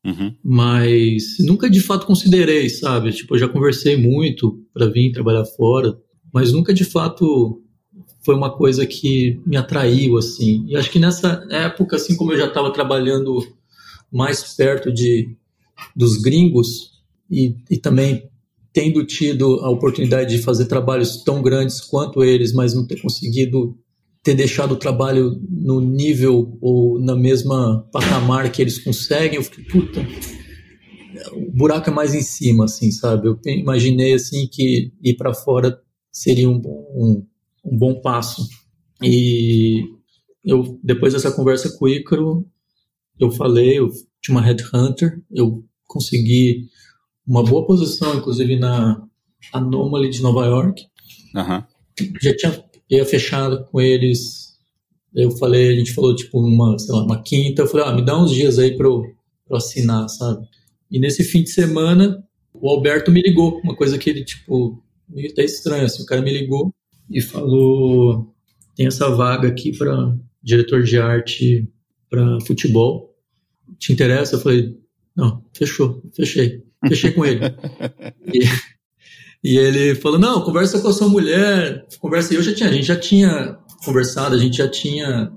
uhum. mas nunca de fato considerei, sabe? Tipo, eu já conversei muito para vir trabalhar fora, mas nunca de fato foi uma coisa que me atraiu, assim. E acho que nessa época, assim como eu já estava trabalhando mais perto de dos gringos e, e também tendo tido a oportunidade de fazer trabalhos tão grandes quanto eles, mas não ter conseguido ter deixado o trabalho no nível ou na mesma patamar que eles conseguem, eu fiquei, puta, o buraco é mais em cima, assim, sabe? Eu imaginei, assim, que ir para fora seria um, um, um bom passo. E eu, depois dessa conversa com o Ícaro, eu falei, eu tinha uma headhunter, eu consegui uma boa posição, inclusive na Anomaly de Nova York. Uhum. Já tinha ia fechar com eles. Eu falei, a gente falou tipo uma, sei lá, uma quinta. Eu falei, ah, me dá uns dias aí para eu, pra eu assinar, sabe? E nesse fim de semana, o Alberto me ligou, uma coisa que ele, tipo, meio até estranho, assim, o cara me ligou e falou, tem essa vaga aqui para diretor de arte para futebol, te interessa? Eu falei, não, fechou, fechei. Fechei com ele. e, e, ele falou: não, conversa com a sua mulher. Conversa. E eu já tinha, a gente já tinha conversado, a gente já tinha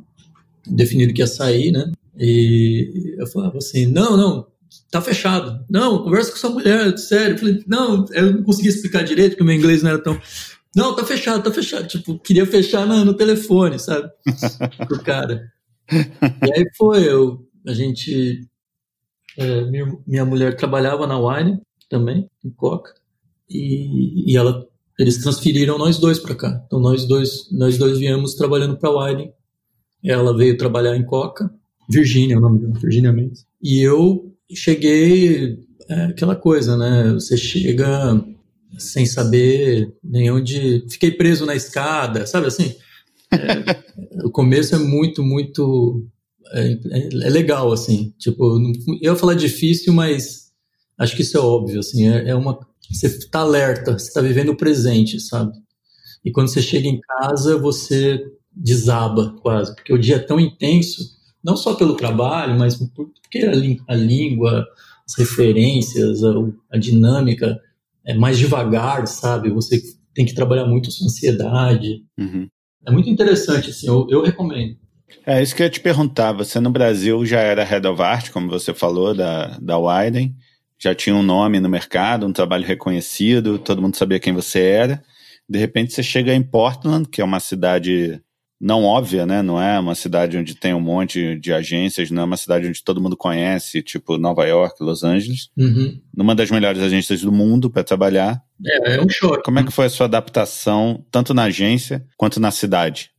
definido que ia sair, né? E eu falava assim: não, não, tá fechado. Não, conversa com sua mulher, sério. Eu falei: não, eu não conseguia explicar direito, porque o meu inglês não era tão. Não, tá fechado, tá fechado. Tipo, queria fechar no, no telefone, sabe? Pro cara. E aí foi, eu, a gente é, minha, minha, mulher trabalhava na Wine também, em Coca, e, e ela, eles transferiram nós dois para cá. Então nós dois, nós dois viemos trabalhando para a Wine. Ela veio trabalhar em Coca, Virgínia, é o nome dela, Virginia Mendes. E eu cheguei, é, aquela coisa, né? Você chega sem saber nem onde. Fiquei preso na escada, sabe assim? É, o começo é muito, muito é, é, é, legal, assim. Tipo, eu ia falar difícil, mas acho que isso é óbvio, assim. É, é uma. Você está alerta, você está vivendo o presente, sabe? E quando você chega em casa, você desaba quase, porque o dia é tão intenso, não só pelo trabalho, mas porque a, a língua, as referências, a, a, dinâmica é mais devagar, sabe? Você tem que trabalhar muito sua ansiedade. Uhum. É muito interessante, assim, eu, eu recomendo. É isso que eu ia te perguntar. Você no Brasil já era Head of Art, como você falou, da, da Widen. Já tinha um nome no mercado, um trabalho reconhecido, todo mundo sabia quem você era. De repente você chega em Portland, que é uma cidade não óbvia, né? Não é uma cidade onde tem um monte de agências, não é uma cidade onde todo mundo conhece, tipo Nova York, Los Angeles. Uhum. Numa das melhores agências do mundo para trabalhar. É, é um choque. Como é que foi a sua adaptação, tanto na agência quanto na cidade?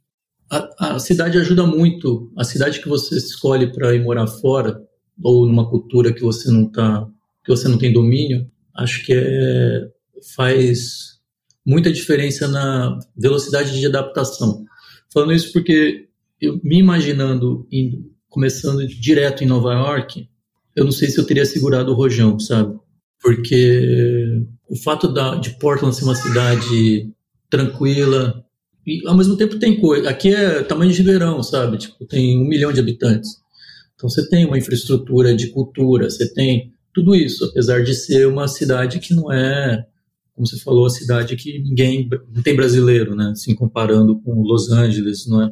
a, a cidade ajuda muito. A cidade que você escolhe para ir morar fora ou numa cultura que você não tá, que você não tem domínio, acho que é, faz muita diferença na velocidade de adaptação. Falando isso porque eu me imaginando indo, começando direto em Nova York, eu não sei se eu teria segurado o rojão, sabe? Porque o fato da, de Portland ser uma cidade tranquila e ao mesmo tempo tem coisa. Aqui é tamanho de verão, sabe? Tipo, tem um milhão de habitantes. Então você tem uma infraestrutura de cultura, você tem tudo isso, apesar de ser uma cidade que não é, como você falou, a cidade que ninguém não tem brasileiro, né? Assim comparando com Los Angeles, não é?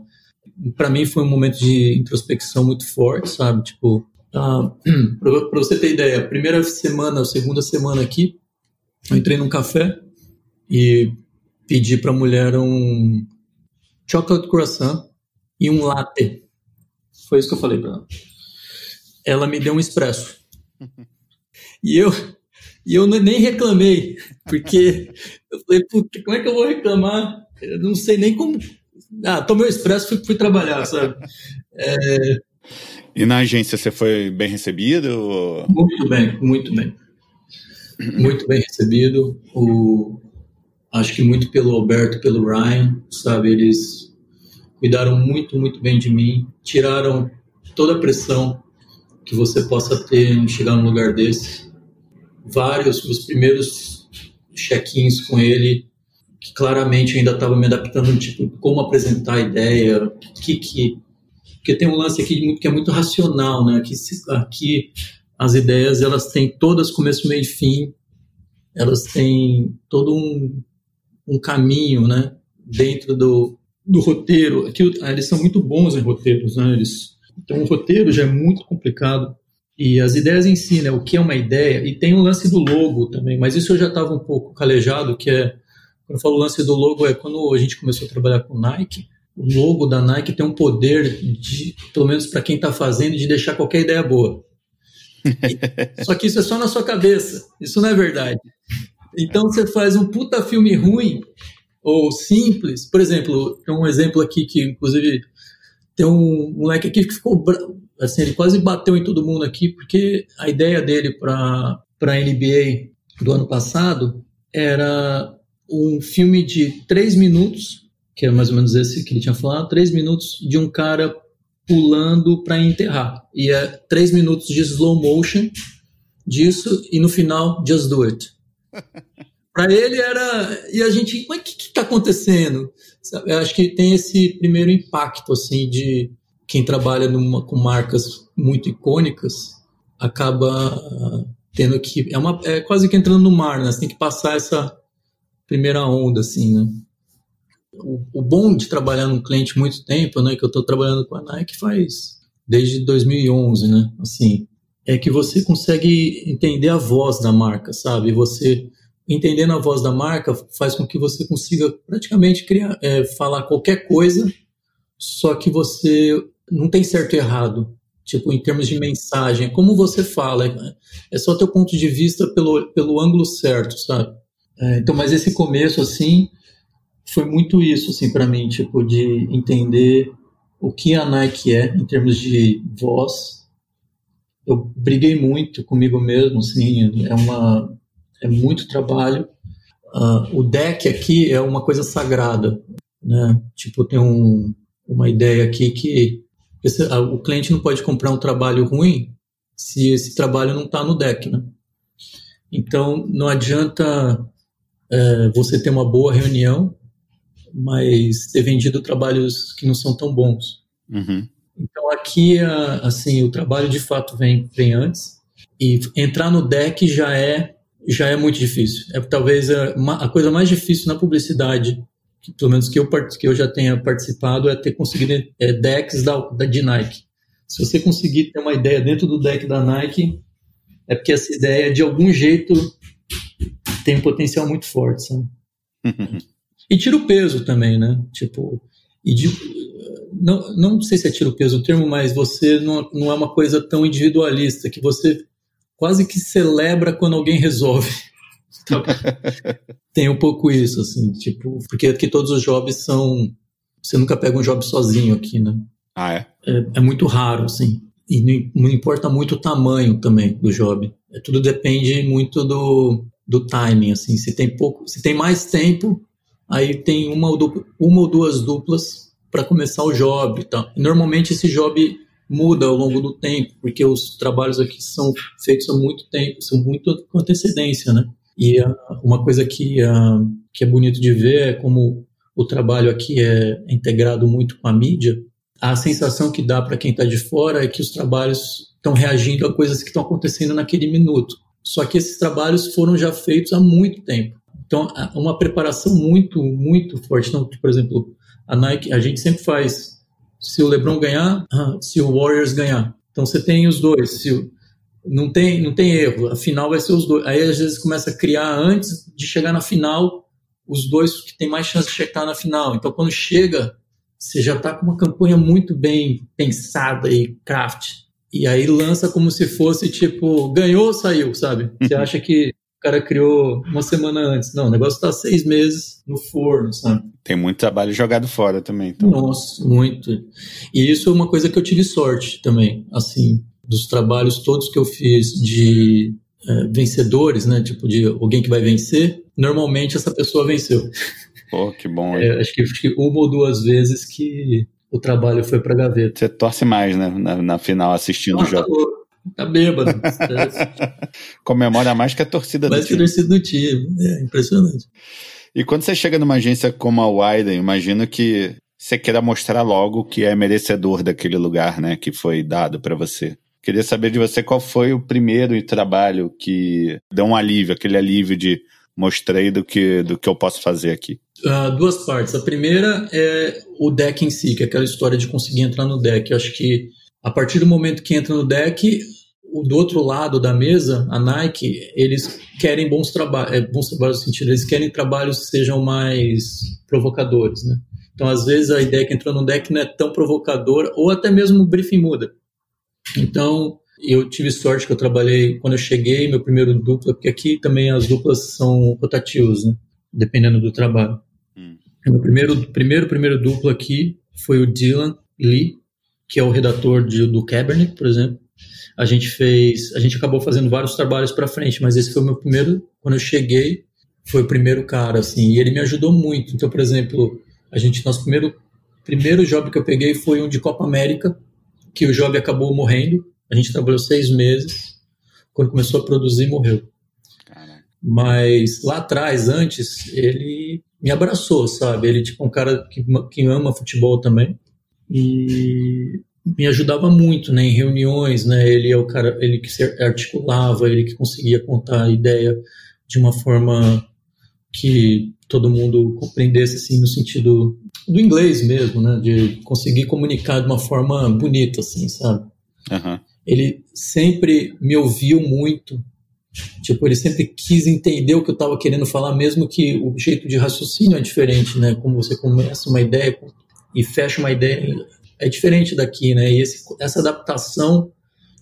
Para mim foi um momento de introspecção muito forte, sabe? Tipo, ah, para você ter ideia, a primeira semana, a segunda semana aqui, eu entrei num café e pedi para a mulher um chocolate croissant e um latte. Foi isso que eu falei para ela. Ela me deu um expresso. E eu, e eu nem reclamei, porque eu falei, puta, como é que eu vou reclamar? Eu não sei nem como. Ah, tomei o expresso e fui, fui trabalhar, sabe? É, e na agência você foi bem recebido? Ou... Muito bem, muito bem. Muito bem recebido. O, acho que muito pelo Alberto, pelo Ryan, sabe? Eles cuidaram muito, muito bem de mim, tiraram toda a pressão que você possa ter em chegar num lugar desse. Vários, os primeiros check-ins com ele, que claramente ainda estava me adaptando, tipo, como apresentar a ideia, que que porque tem um lance aqui que é muito racional, né? Aqui, aqui as ideias elas têm todas começo, meio e fim, elas têm todo um, um caminho, né? Dentro do, do roteiro. Aqui eles são muito bons em roteiros, né? Eles, então o roteiro já é muito complicado e as ideias em si, né? O que é uma ideia e tem o lance do logo também, mas isso eu já estava um pouco calejado, que é quando eu falo lance do logo é quando a gente começou a trabalhar com Nike o logo da Nike tem um poder de, pelo menos para quem está fazendo, de deixar qualquer ideia boa. E, só que isso é só na sua cabeça. Isso não é verdade. Então você faz um puta filme ruim ou simples. Por exemplo, tem um exemplo aqui que, inclusive, tem um moleque aqui que ficou. Assim, ele quase bateu em todo mundo aqui, porque a ideia dele para a NBA do ano passado era um filme de três minutos que é mais ou menos esse que ele tinha falado, três minutos de um cara pulando para enterrar. E é três minutos de slow motion disso e no final, just do it. para ele era. E a gente, mas o que está acontecendo? Sabe? Eu acho que tem esse primeiro impacto, assim, de quem trabalha numa, com marcas muito icônicas acaba tendo que. É, uma, é quase que entrando no mar, né? Você tem que passar essa primeira onda, assim, né? o, o, bom de trabalhar num cliente muito tempo, né, que eu estou trabalhando com a Nike faz desde 2011, né, assim, é que você consegue entender a voz da marca, sabe? Você entendendo a voz da marca faz com que você consiga praticamente criar, é, falar qualquer coisa, só que você não tem certo e errado, tipo em termos de mensagem, como você fala, é, é só teu ponto de vista pelo, pelo ângulo certo, sabe? É, então, mas esse começo assim foi muito isso, assim, para mim, tipo, de entender o que a Nike é em termos de voz. Eu briguei muito comigo mesmo, assim, é uma é muito trabalho. Uh, o deck aqui é uma coisa sagrada, né? Tipo, tem um, uma ideia aqui que esse, uh, o cliente não pode comprar um trabalho ruim se esse trabalho não está no deck, né? Então, não adianta uh, você ter uma boa reunião mas ter vendido trabalhos que não são tão bons. Uhum. Então aqui, assim, o trabalho de fato vem, vem antes e entrar no deck já é já é muito difícil. É talvez a, a coisa mais difícil na publicidade, que, pelo menos que eu, que eu já tenha participado, é ter conseguido é, decks da, da, de Nike. Se você conseguir ter uma ideia dentro do deck da Nike, é porque essa ideia, de algum jeito, tem um potencial muito forte, sabe? E tira o peso também, né? Tipo, e de, não, não sei se é tira o peso o termo, mas você não, não é uma coisa tão individualista que você quase que celebra quando alguém resolve. Então, tem um pouco isso, assim, tipo, porque aqui todos os jobs são. Você nunca pega um job sozinho aqui, né? Ah, é? É, é muito raro, assim. E não, não, importa muito o tamanho também do job. É, tudo depende muito do, do timing, assim. Se tem pouco, se tem mais tempo, aí tem uma ou, dupla, uma ou duas duplas para começar o job. E normalmente esse job muda ao longo do tempo, porque os trabalhos aqui são feitos há muito tempo, são muito com antecedência, né? E uh, uma coisa que, uh, que é bonito de ver é como o trabalho aqui é integrado muito com a mídia. A sensação que dá para quem está de fora é que os trabalhos estão reagindo a coisas que estão acontecendo naquele minuto. Só que esses trabalhos foram já feitos há muito tempo. Então, uma preparação muito, muito forte. Então, por exemplo, a Nike, a gente sempre faz se o LeBron ganhar, se o Warriors ganhar. Então você tem os dois. Se não tem, não tem erro. A final vai ser os dois. Aí às vezes começa a criar antes de chegar na final os dois que tem mais chance de chegar na final. Então quando chega, você já está com uma campanha muito bem pensada e craft. E aí lança como se fosse tipo ganhou, saiu, sabe? Você uhum. acha que o cara criou uma semana antes. Não, o negócio está seis meses no forno, sabe? Tem muito trabalho jogado fora também. Então. Nossa, muito. E isso é uma coisa que eu tive sorte também. Assim, dos trabalhos todos que eu fiz de é, vencedores, né? Tipo, de alguém que vai vencer, normalmente essa pessoa venceu. Pô, que bom. É, acho, que, acho que uma ou duas vezes que o trabalho foi para gaveta. Você torce mais, né? Na, na final assistindo ah, o jogo. Tá Tá bêbado. Comemora mais que a torcida mais do time. Mais que a torcida do time. É impressionante. E quando você chega numa agência como a Widen, imagino que você queira mostrar logo que é merecedor daquele lugar, né, que foi dado para você. Queria saber de você qual foi o primeiro trabalho que deu um alívio, aquele alívio de mostrei do que, do que eu posso fazer aqui. Uh, duas partes. A primeira é o deck em si, que é aquela história de conseguir entrar no deck. Eu acho que a partir do momento que entra no deck, do outro lado da mesa, a Nike, eles querem bons trabalhos, é, bons trabalhos no sentido, eles querem trabalhos que sejam mais provocadores, né? Então, às vezes, a ideia que entrou no deck não é tão provocadora, ou até mesmo o briefing muda. Então, eu tive sorte que eu trabalhei, quando eu cheguei, meu primeiro dupla, porque aqui também as duplas são rotativos, né? Dependendo do trabalho. Hum. Meu primeiro, primeiro, primeiro duplo aqui foi o Dylan Lee, que é o redator de, do Cabernet, por exemplo a gente fez, a gente acabou fazendo vários trabalhos para frente, mas esse foi o meu primeiro, quando eu cheguei, foi o primeiro cara, assim, e ele me ajudou muito. Então, por exemplo, a gente, nosso primeiro, primeiro job que eu peguei foi um de Copa América, que o job acabou morrendo. A gente trabalhou seis meses. Quando começou a produzir, morreu. Mas lá atrás, antes, ele me abraçou, sabe? Ele, tipo, um cara que, que ama futebol também. E me ajudava muito, né, em reuniões, né, ele é o cara, ele que se articulava, ele que conseguia contar a ideia de uma forma que todo mundo compreendesse, assim, no sentido do inglês mesmo, né, de conseguir comunicar de uma forma bonita, assim, sabe? Uhum. Ele sempre me ouviu muito, tipo, ele sempre quis entender o que eu estava querendo falar, mesmo que o jeito de raciocínio é diferente, né, como você começa uma ideia e fecha uma ideia é diferente daqui, né? E esse, essa adaptação,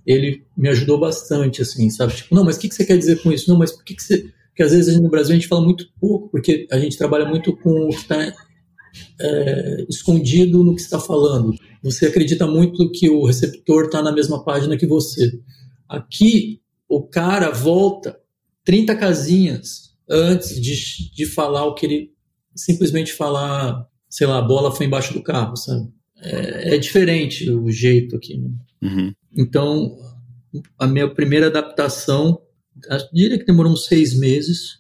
ele me ajudou bastante, assim, sabe? Tipo, não, mas o que, que você quer dizer com isso? Não, mas por que, que você... Porque às vezes no Brasil a gente fala muito pouco, porque a gente trabalha muito com o que está é, escondido no que está falando. Você acredita muito que o receptor está na mesma página que você. Aqui, o cara volta 30 casinhas antes de, de falar o que ele simplesmente falar, sei lá, a bola foi embaixo do carro, sabe? é, é diferente o jeito aqui. Né? Uhum. Então, a minha primeira adaptação, diria que demorou uns seis meses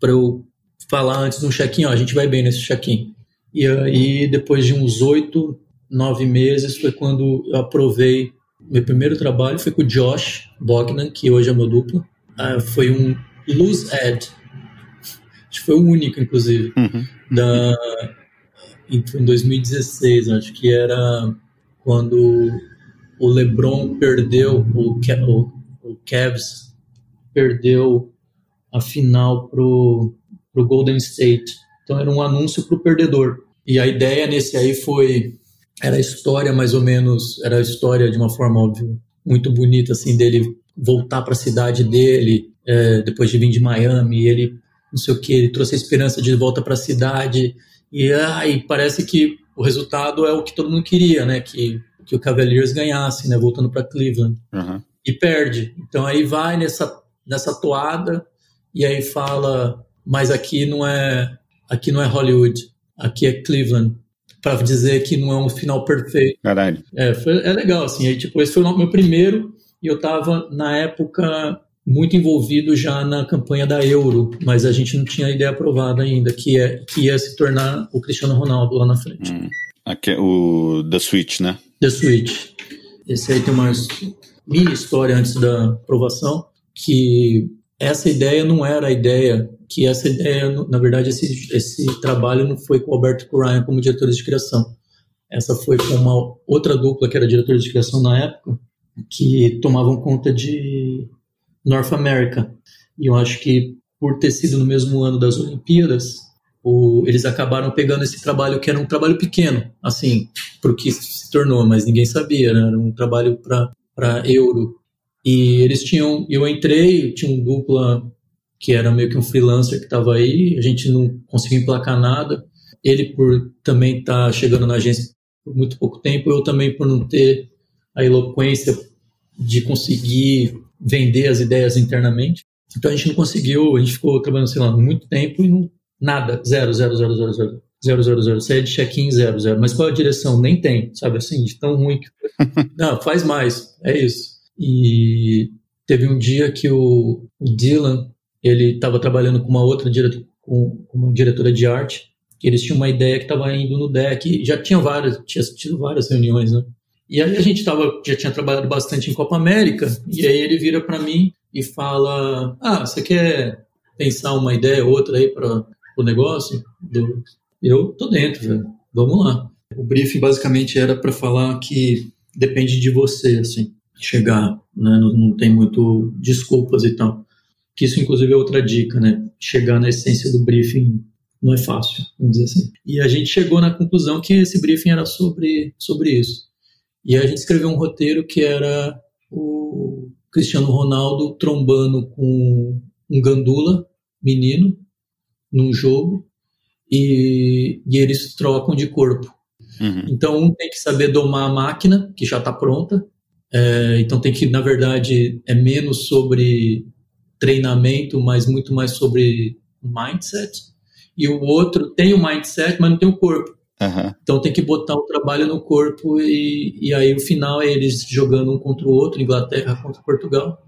para eu falar antes de um check-in, a gente vai bem nesse check-in. E aí, depois de uns oito, nove meses, foi quando eu aprovei meu primeiro trabalho, foi com o Josh Bogdan, que hoje é meu duplo. Uh, foi um loose ad, acho que foi o único, inclusive, uhum. da em 2016, acho que era quando o LeBron perdeu, o, o, o Cavs perdeu a final pro, pro Golden State. Então era um anúncio pro perdedor. E a ideia nesse aí foi era a história mais ou menos, era a história de uma forma óbvia, muito bonita assim dele voltar para a cidade dele é, depois de vir de Miami, ele não sei o que, ele trouxe a esperança de volta para a cidade e aí parece que o resultado é o que todo mundo queria, né? Que, que o Cavaliers ganhasse, né? Voltando para Cleveland. Uhum. E perde. Então aí vai nessa, nessa toada e aí fala, mas aqui não é aqui não é Hollywood, aqui é Cleveland. para dizer que não é um final perfeito. Caralho. É, foi, é legal, assim. Aí, tipo, esse foi o meu primeiro e eu tava, na época, muito envolvido já na campanha da Euro, mas a gente não tinha ideia aprovada ainda, que, é, que ia se tornar o Cristiano Ronaldo lá na frente. Hum. Aqui, o The Switch, né? The Switch. Esse aí tem uma mini história antes da aprovação, que essa ideia não era a ideia, que essa ideia, na verdade, esse, esse trabalho não foi com o Alberto Ryan como diretor de criação. Essa foi com uma outra dupla que era diretora de criação na época, que tomavam conta de North America. E eu acho que por ter sido no mesmo ano das Olimpíadas, o, eles acabaram pegando esse trabalho que era um trabalho pequeno, assim, para o que se tornou, mas ninguém sabia, né? era um trabalho para euro. E eles tinham, eu entrei, tinha um dupla que era meio que um freelancer que estava aí, a gente não conseguiu emplacar nada. Ele por também estar tá chegando na agência por muito pouco tempo, eu também por não ter a eloquência de conseguir vender as ideias internamente. Então a gente não conseguiu, a gente ficou trabalhando, sei lá, muito tempo e não, nada, zero, zero, zero, zero, zero. Zero, zero, zero. Você de check-in, zero, zero. Mas qual a direção? Nem tem, sabe assim, de tão ruim que Não, faz mais, é isso. E teve um dia que o, Dylan, ele estava trabalhando com uma outra diretora, com uma diretora de arte, que eles tinham uma ideia que estava indo no deck, já tinha várias, tinha tido várias reuniões, né? E aí a gente tava, já tinha trabalhado bastante em Copa América, e aí ele vira para mim e fala: Ah, você quer pensar uma ideia, outra aí para o negócio? Eu, eu tô dentro, velho. Vamos lá. O briefing basicamente era para falar que depende de você, assim, chegar, né? Não, não tem muito desculpas e tal. Que isso, inclusive, é outra dica, né? Chegar na essência do briefing não é fácil, vamos dizer assim. E a gente chegou na conclusão que esse briefing era sobre, sobre isso. E a gente escreveu um roteiro que era o Cristiano Ronaldo trombando com um gandula, menino, num jogo, e, e eles trocam de corpo. Uhum. Então, um tem que saber domar a máquina, que já está pronta. É, então, tem que, na verdade, é menos sobre treinamento, mas muito mais sobre mindset. E o outro tem o mindset, mas não tem o corpo. Uhum. Então tem que botar o trabalho no corpo e, e aí o final é eles jogando um contra o outro, Inglaterra contra Portugal.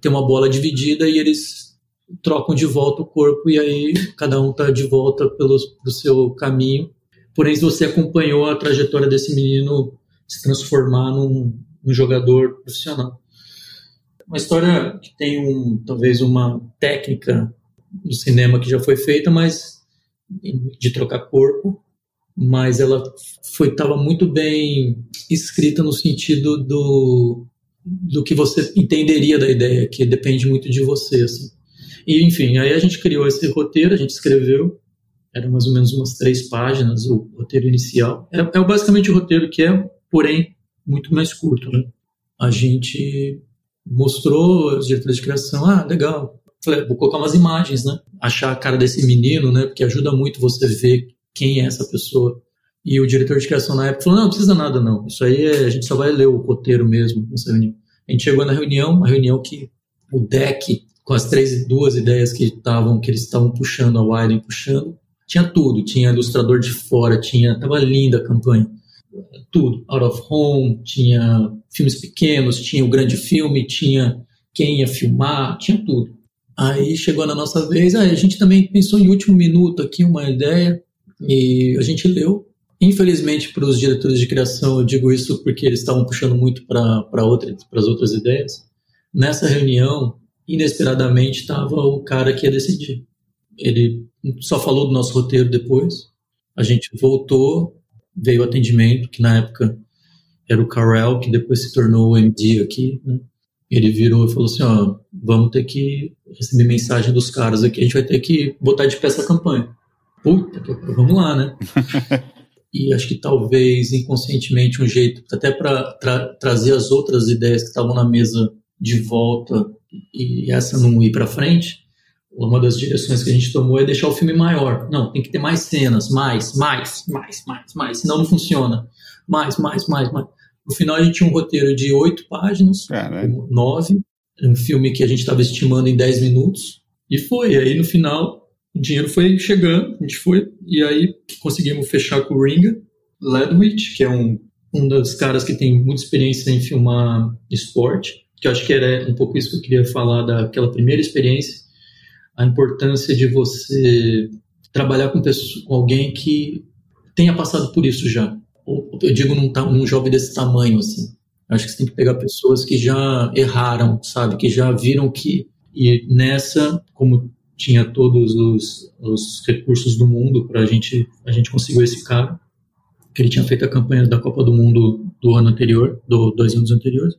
Tem uma bola dividida e eles trocam de volta o corpo e aí cada um está de volta pelo, pelo seu caminho. Porém, se você acompanhou a trajetória desse menino se transformar num, num jogador profissional. Uma história que tem um, talvez uma técnica no cinema que já foi feita, mas de trocar corpo, mas ela foi estava muito bem escrita no sentido do do que você entenderia da ideia, que depende muito de você, assim. E enfim, aí a gente criou esse roteiro, a gente escreveu, era mais ou menos umas três páginas o roteiro inicial. É, é basicamente o roteiro que é, porém, muito mais curto, né? A gente mostrou os diretores de criação, ah, legal. Falei, vou colocar umas imagens, né? Achar a cara desse menino, né? Porque ajuda muito você ver quem é essa pessoa. E o diretor de criação na época falou: não, não precisa nada, não. Isso aí é, a gente só vai ler o roteiro mesmo nessa reunião. A gente chegou na reunião, uma reunião que o deck, com as três, duas ideias que estavam, que eles estavam puxando, a Widen puxando, tinha tudo. Tinha ilustrador de fora, tinha. Tava linda a campanha. Tudo. Out of Home, tinha filmes pequenos, tinha o grande filme, tinha quem ia filmar, tinha tudo. Aí chegou na nossa vez, aí a gente também pensou em último minuto aqui uma ideia, e a gente leu. Infelizmente, para os diretores de criação, eu digo isso porque eles estavam puxando muito para outra, as outras ideias. Nessa reunião, inesperadamente, estava o cara que ia decidir. Ele só falou do nosso roteiro depois. A gente voltou, veio o atendimento, que na época era o Carell, que depois se tornou o MD aqui. Né? Ele virou e falou assim: ó, vamos ter que receber mensagem dos caras aqui, a gente vai ter que botar de pé essa campanha puta, vamos lá, né? e acho que talvez inconscientemente um jeito, até para tra trazer as outras ideias que estavam na mesa de volta e essa não ir para frente, uma das direções que a gente tomou é deixar o filme maior. Não, tem que ter mais cenas, mais, mais, mais, mais, mais, senão não funciona. Mais, mais, mais, mais. No final a gente tinha um roteiro de oito páginas, nove, um filme que a gente estava estimando em dez minutos, e foi. Aí no final o dinheiro foi chegando, a gente foi, e aí conseguimos fechar com o Ringa, Ledwich, que é um, um dos caras que tem muita experiência em filmar esporte, que eu acho que era um pouco isso que eu queria falar daquela primeira experiência, a importância de você trabalhar com, pessoa, com alguém que tenha passado por isso já. Eu digo num, num jovem desse tamanho, assim. Acho que você tem que pegar pessoas que já erraram, sabe? Que já viram que. E nessa, como tinha todos os, os recursos do mundo para a gente, a gente conseguiu esse cara, que ele tinha feito a campanha da Copa do Mundo do ano anterior, do dois anos anteriores.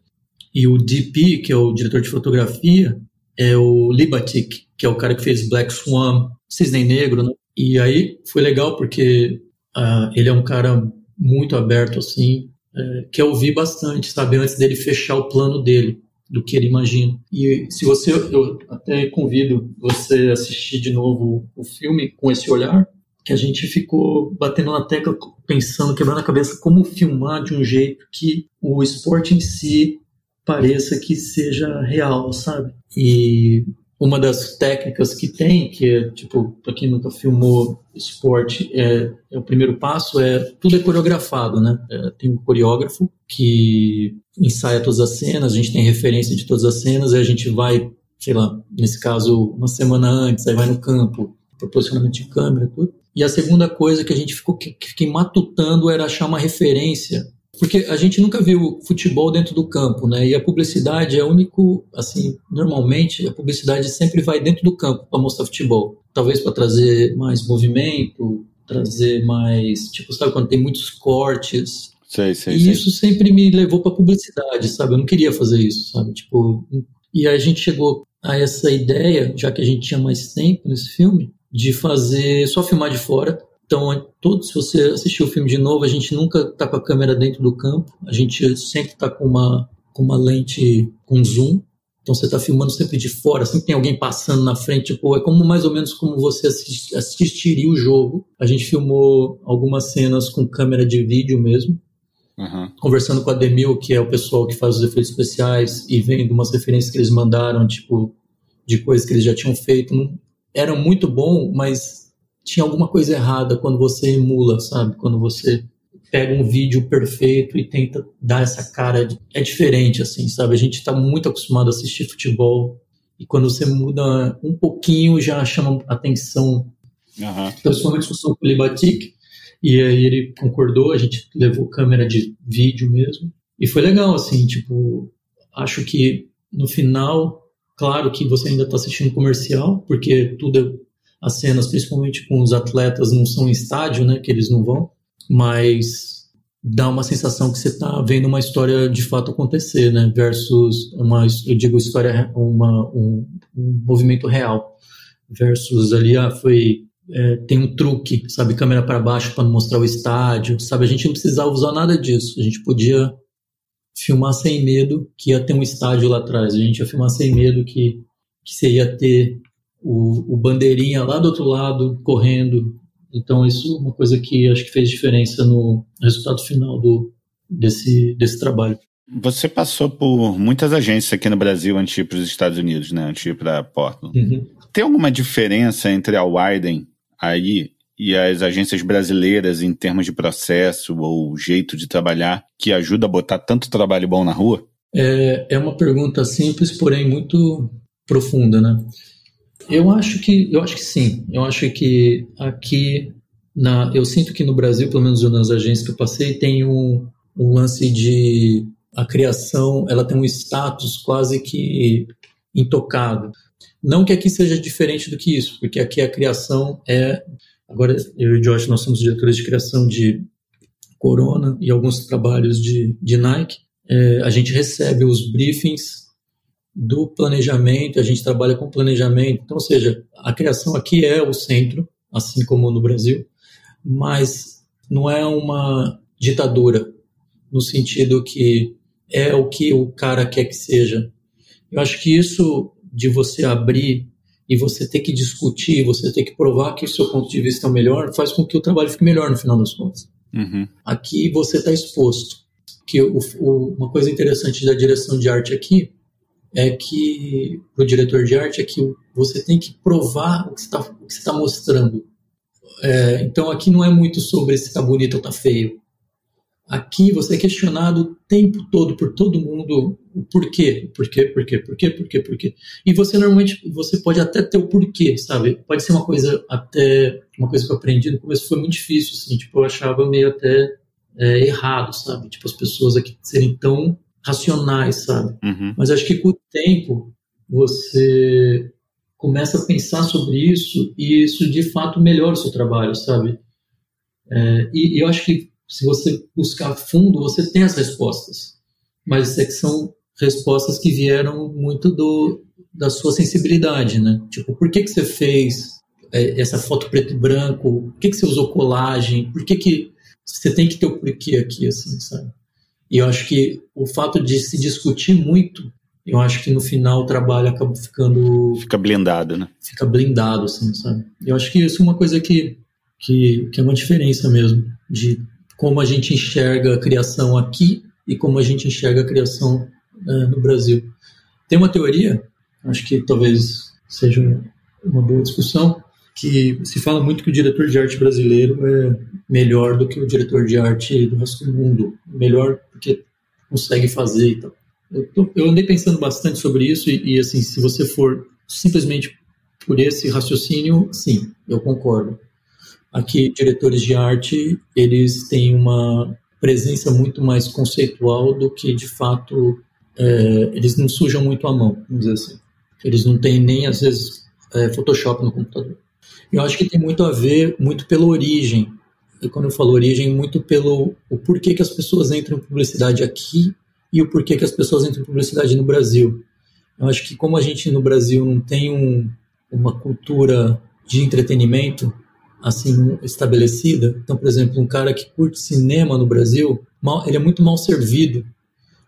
E o DP, que é o diretor de fotografia, é o Libatic, que é o cara que fez Black Swan, Cisne Negro, né? E aí foi legal porque uh, ele é um cara muito aberto, assim, é, quer ouvir bastante, sabe, antes dele fechar o plano dele, do que ele imagina. E se você, eu até convido você a assistir de novo o filme com esse olhar, que a gente ficou batendo na tecla, pensando, quebrando a cabeça como filmar de um jeito que o esporte em si pareça que seja real, sabe? E uma das técnicas que tem, que é, tipo, para quem nunca filmou esporte, é, é, o primeiro passo, é tudo é coreografado, né? É, tem um coreógrafo que ensaia todas as cenas, a gente tem referência de todas as cenas, aí a gente vai, sei lá, nesse caso, uma semana antes, aí vai no campo, proporcionamento de câmera, tudo. E a segunda coisa que a gente ficou que, que matutando era achar uma referência porque a gente nunca viu futebol dentro do campo, né? E a publicidade é único, assim, normalmente a publicidade sempre vai dentro do campo para mostrar futebol. Talvez para trazer mais movimento, trazer mais, tipo, sabe quando tem muitos cortes. Sei, sei, e sei. isso sempre me levou para publicidade, sabe? Eu não queria fazer isso, sabe? Tipo, e a gente chegou a essa ideia, já que a gente tinha mais tempo nesse filme, de fazer só filmar de fora então, todo, se você assistir o filme de novo, a gente nunca está com a câmera dentro do campo, a gente sempre está com uma, com uma lente com zoom. Então, você está filmando sempre de fora, sempre tem alguém passando na frente. Tipo, é como mais ou menos como você assist, assistiria o jogo. A gente filmou algumas cenas com câmera de vídeo mesmo. Uhum. Conversando com a Demil, que é o pessoal que faz os efeitos especiais, e vendo umas referências que eles mandaram, tipo, de coisas que eles já tinham feito. Não, era muito bom, mas tinha alguma coisa errada quando você emula, sabe? Quando você pega um vídeo perfeito e tenta dar essa cara. De... É diferente, assim, sabe? A gente está muito acostumado a assistir futebol e quando você muda um pouquinho já chama atenção. Uhum. Então, isso foi uma discussão com o Libatic e aí ele concordou, a gente levou câmera de vídeo mesmo. E foi legal, assim, tipo, acho que no final, claro que você ainda está assistindo comercial, porque tudo é as cenas, principalmente com os atletas, não são em estádio, né, que eles não vão, mas dá uma sensação que você está vendo uma história de fato acontecer, né, versus uma, eu digo história, uma, um, um movimento real, versus ali, ah, foi é, tem um truque, sabe, câmera para baixo para mostrar o estádio, sabe, a gente não precisava usar nada disso, a gente podia filmar sem medo que ia ter um estádio lá atrás, a gente ia filmar sem medo que, que você ia ter o, o bandeirinha lá do outro lado correndo. Então isso é uma coisa que acho que fez diferença no resultado final do, desse, desse trabalho. Você passou por muitas agências aqui no Brasil antes de ir para os Estados Unidos, né? Antes de ir para Portland. Uhum. Tem alguma diferença entre a Widen aí e as agências brasileiras em termos de processo ou jeito de trabalhar que ajuda a botar tanto trabalho bom na rua? É, é uma pergunta simples, porém muito profunda, né? Eu acho que eu acho que sim. Eu acho que aqui na eu sinto que no Brasil, pelo menos nas agências que eu passei, tem um, um lance de a criação, ela tem um status quase que intocado. Não que aqui seja diferente do que isso, porque aqui a criação é agora eu e o Josh nós somos diretores de criação de Corona e alguns trabalhos de, de Nike. É, a gente recebe os briefings do planejamento, a gente trabalha com planejamento, então, ou seja, a criação aqui é o centro, assim como no Brasil, mas não é uma ditadura, no sentido que é o que o cara quer que seja. Eu acho que isso de você abrir e você ter que discutir, você ter que provar que o seu ponto de vista é o melhor, faz com que o trabalho fique melhor no final das contas. Uhum. Aqui você está exposto. Que o, o, uma coisa interessante da direção de arte aqui é que para o diretor de arte é que você tem que provar o que está tá mostrando. É, então aqui não é muito sobre se está bonito ou está feio. Aqui você é questionado o tempo todo por todo mundo o porquê, porquê, porquê, porquê, porquê, porquê. E você normalmente você pode até ter o porquê, sabe? Pode ser uma coisa até uma coisa que eu aprendi no começo foi muito difícil, assim, tipo eu achava meio até é, errado, sabe? Tipo as pessoas aqui serem tão racionais, sabe? Uhum. Mas acho que com o tempo você começa a pensar sobre isso e isso de fato melhora o seu trabalho, sabe? É, e, e eu acho que se você buscar fundo, você tem as respostas. Mas é que são respostas que vieram muito do, da sua sensibilidade, né? Tipo, por que, que você fez é, essa foto preto e branco? Por que, que você usou colagem? Por que, que você tem que ter o porquê aqui, assim, sabe? E eu acho que o fato de se discutir muito, eu acho que no final o trabalho acaba ficando... Fica blindado, né? Fica blindado, assim, sabe? Eu acho que isso é uma coisa que, que, que é uma diferença mesmo, de como a gente enxerga a criação aqui e como a gente enxerga a criação é, no Brasil. Tem uma teoria, acho que talvez seja uma boa discussão, que se fala muito que o diretor de arte brasileiro é melhor do que o diretor de arte do resto do mundo, melhor porque consegue fazer e tal. Eu, eu andei pensando bastante sobre isso e, e, assim, se você for simplesmente por esse raciocínio, sim, eu concordo. Aqui, diretores de arte, eles têm uma presença muito mais conceitual do que, de fato, é, eles não sujam muito a mão, vamos dizer assim. Eles não têm nem, às vezes, é, Photoshop no computador. Eu acho que tem muito a ver, muito pela origem. E quando eu falo origem, muito pelo o porquê que as pessoas entram em publicidade aqui e o porquê que as pessoas entram em publicidade no Brasil. Eu acho que como a gente no Brasil não tem um, uma cultura de entretenimento, assim estabelecida. Então, por exemplo, um cara que curte cinema no Brasil, mal, ele é muito mal servido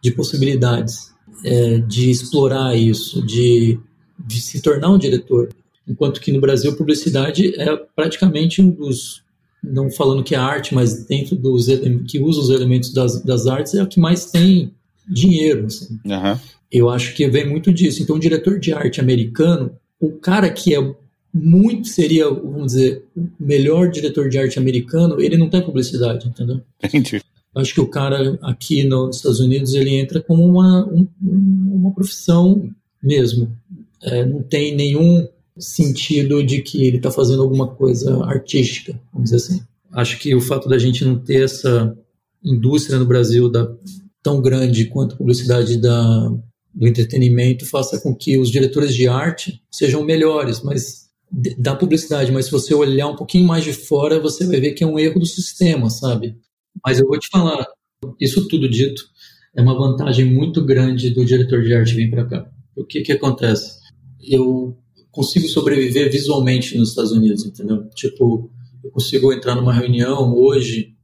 de possibilidades é, de explorar isso, de, de se tornar um diretor. Enquanto que no Brasil, publicidade é praticamente um dos, não falando que é arte, mas dentro dos que usa os elementos das, das artes, é o que mais tem dinheiro. Assim. Uhum. Eu acho que vem muito disso. Então, o diretor de arte americano, o cara que é muito seria, vamos dizer, o melhor diretor de arte americano, ele não tem publicidade, entendeu? Entendi. Acho que o cara aqui nos Estados Unidos ele entra como uma, um, uma profissão mesmo. É, não tem nenhum sentido de que ele está fazendo alguma coisa artística, vamos dizer assim. Acho que o fato da gente não ter essa indústria no Brasil da, tão grande quanto a publicidade da, do entretenimento faça com que os diretores de arte sejam melhores, mas da publicidade, mas se você olhar um pouquinho mais de fora, você vai ver que é um erro do sistema, sabe? Mas eu vou te falar, isso tudo dito, é uma vantagem muito grande do diretor de arte vir para cá. O que que acontece? Eu consigo sobreviver visualmente nos Estados Unidos, entendeu? Tipo, eu consigo entrar numa reunião hoje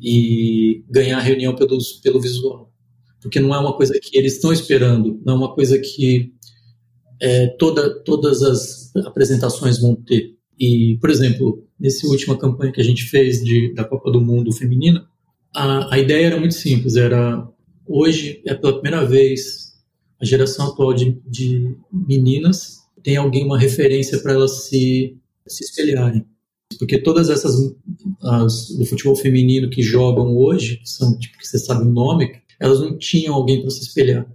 e ganhar a reunião pelo, pelo visual. Porque não é uma coisa que eles estão esperando, não é uma coisa que é, toda, todas as apresentações vão ter. E, por exemplo, nessa última campanha que a gente fez de, da Copa do Mundo Feminina, a, a ideia era muito simples, era hoje é pela primeira vez a geração atual de, de meninas tem alguém, uma referência para elas se, se espelharem. Porque todas essas as, do futebol feminino que jogam hoje, que são, tipo, que você sabe o nome, elas não tinham alguém para se espelhar.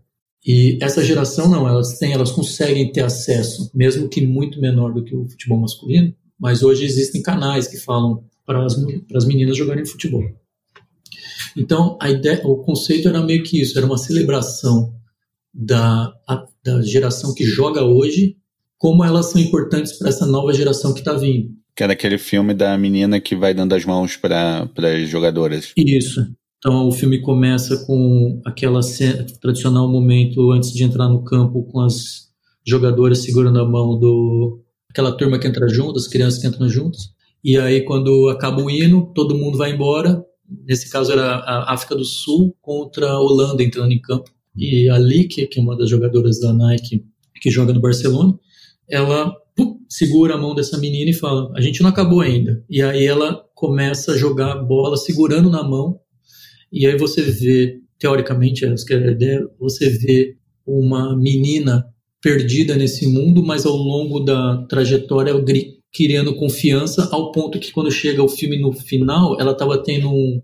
E essa geração não, elas têm, elas conseguem ter acesso, mesmo que muito menor do que o futebol masculino, mas hoje existem canais que falam para as, para as meninas jogarem futebol. Então, a ideia, o conceito era meio que isso, era uma celebração da, a, da geração que joga hoje, como elas são importantes para essa nova geração que está vindo. Que era aquele filme da menina que vai dando as mãos para as jogadoras. Isso. Então o filme começa com aquela tradicional momento antes de entrar no campo com as jogadoras segurando a mão do aquela turma que entra junto, as crianças que entram juntas. E aí quando acaba o hino, todo mundo vai embora. Nesse caso era a África do Sul contra a Holanda entrando em campo. E a Lique, que é uma das jogadoras da Nike que joga no Barcelona, ela pum, segura a mão dessa menina e fala: "A gente não acabou ainda". E aí ela começa a jogar a bola segurando na mão e aí você vê, teoricamente, essa que é a ideia, você vê uma menina perdida nesse mundo, mas ao longo da trajetória criando confiança ao ponto que quando chega o filme no final, ela estava tendo um,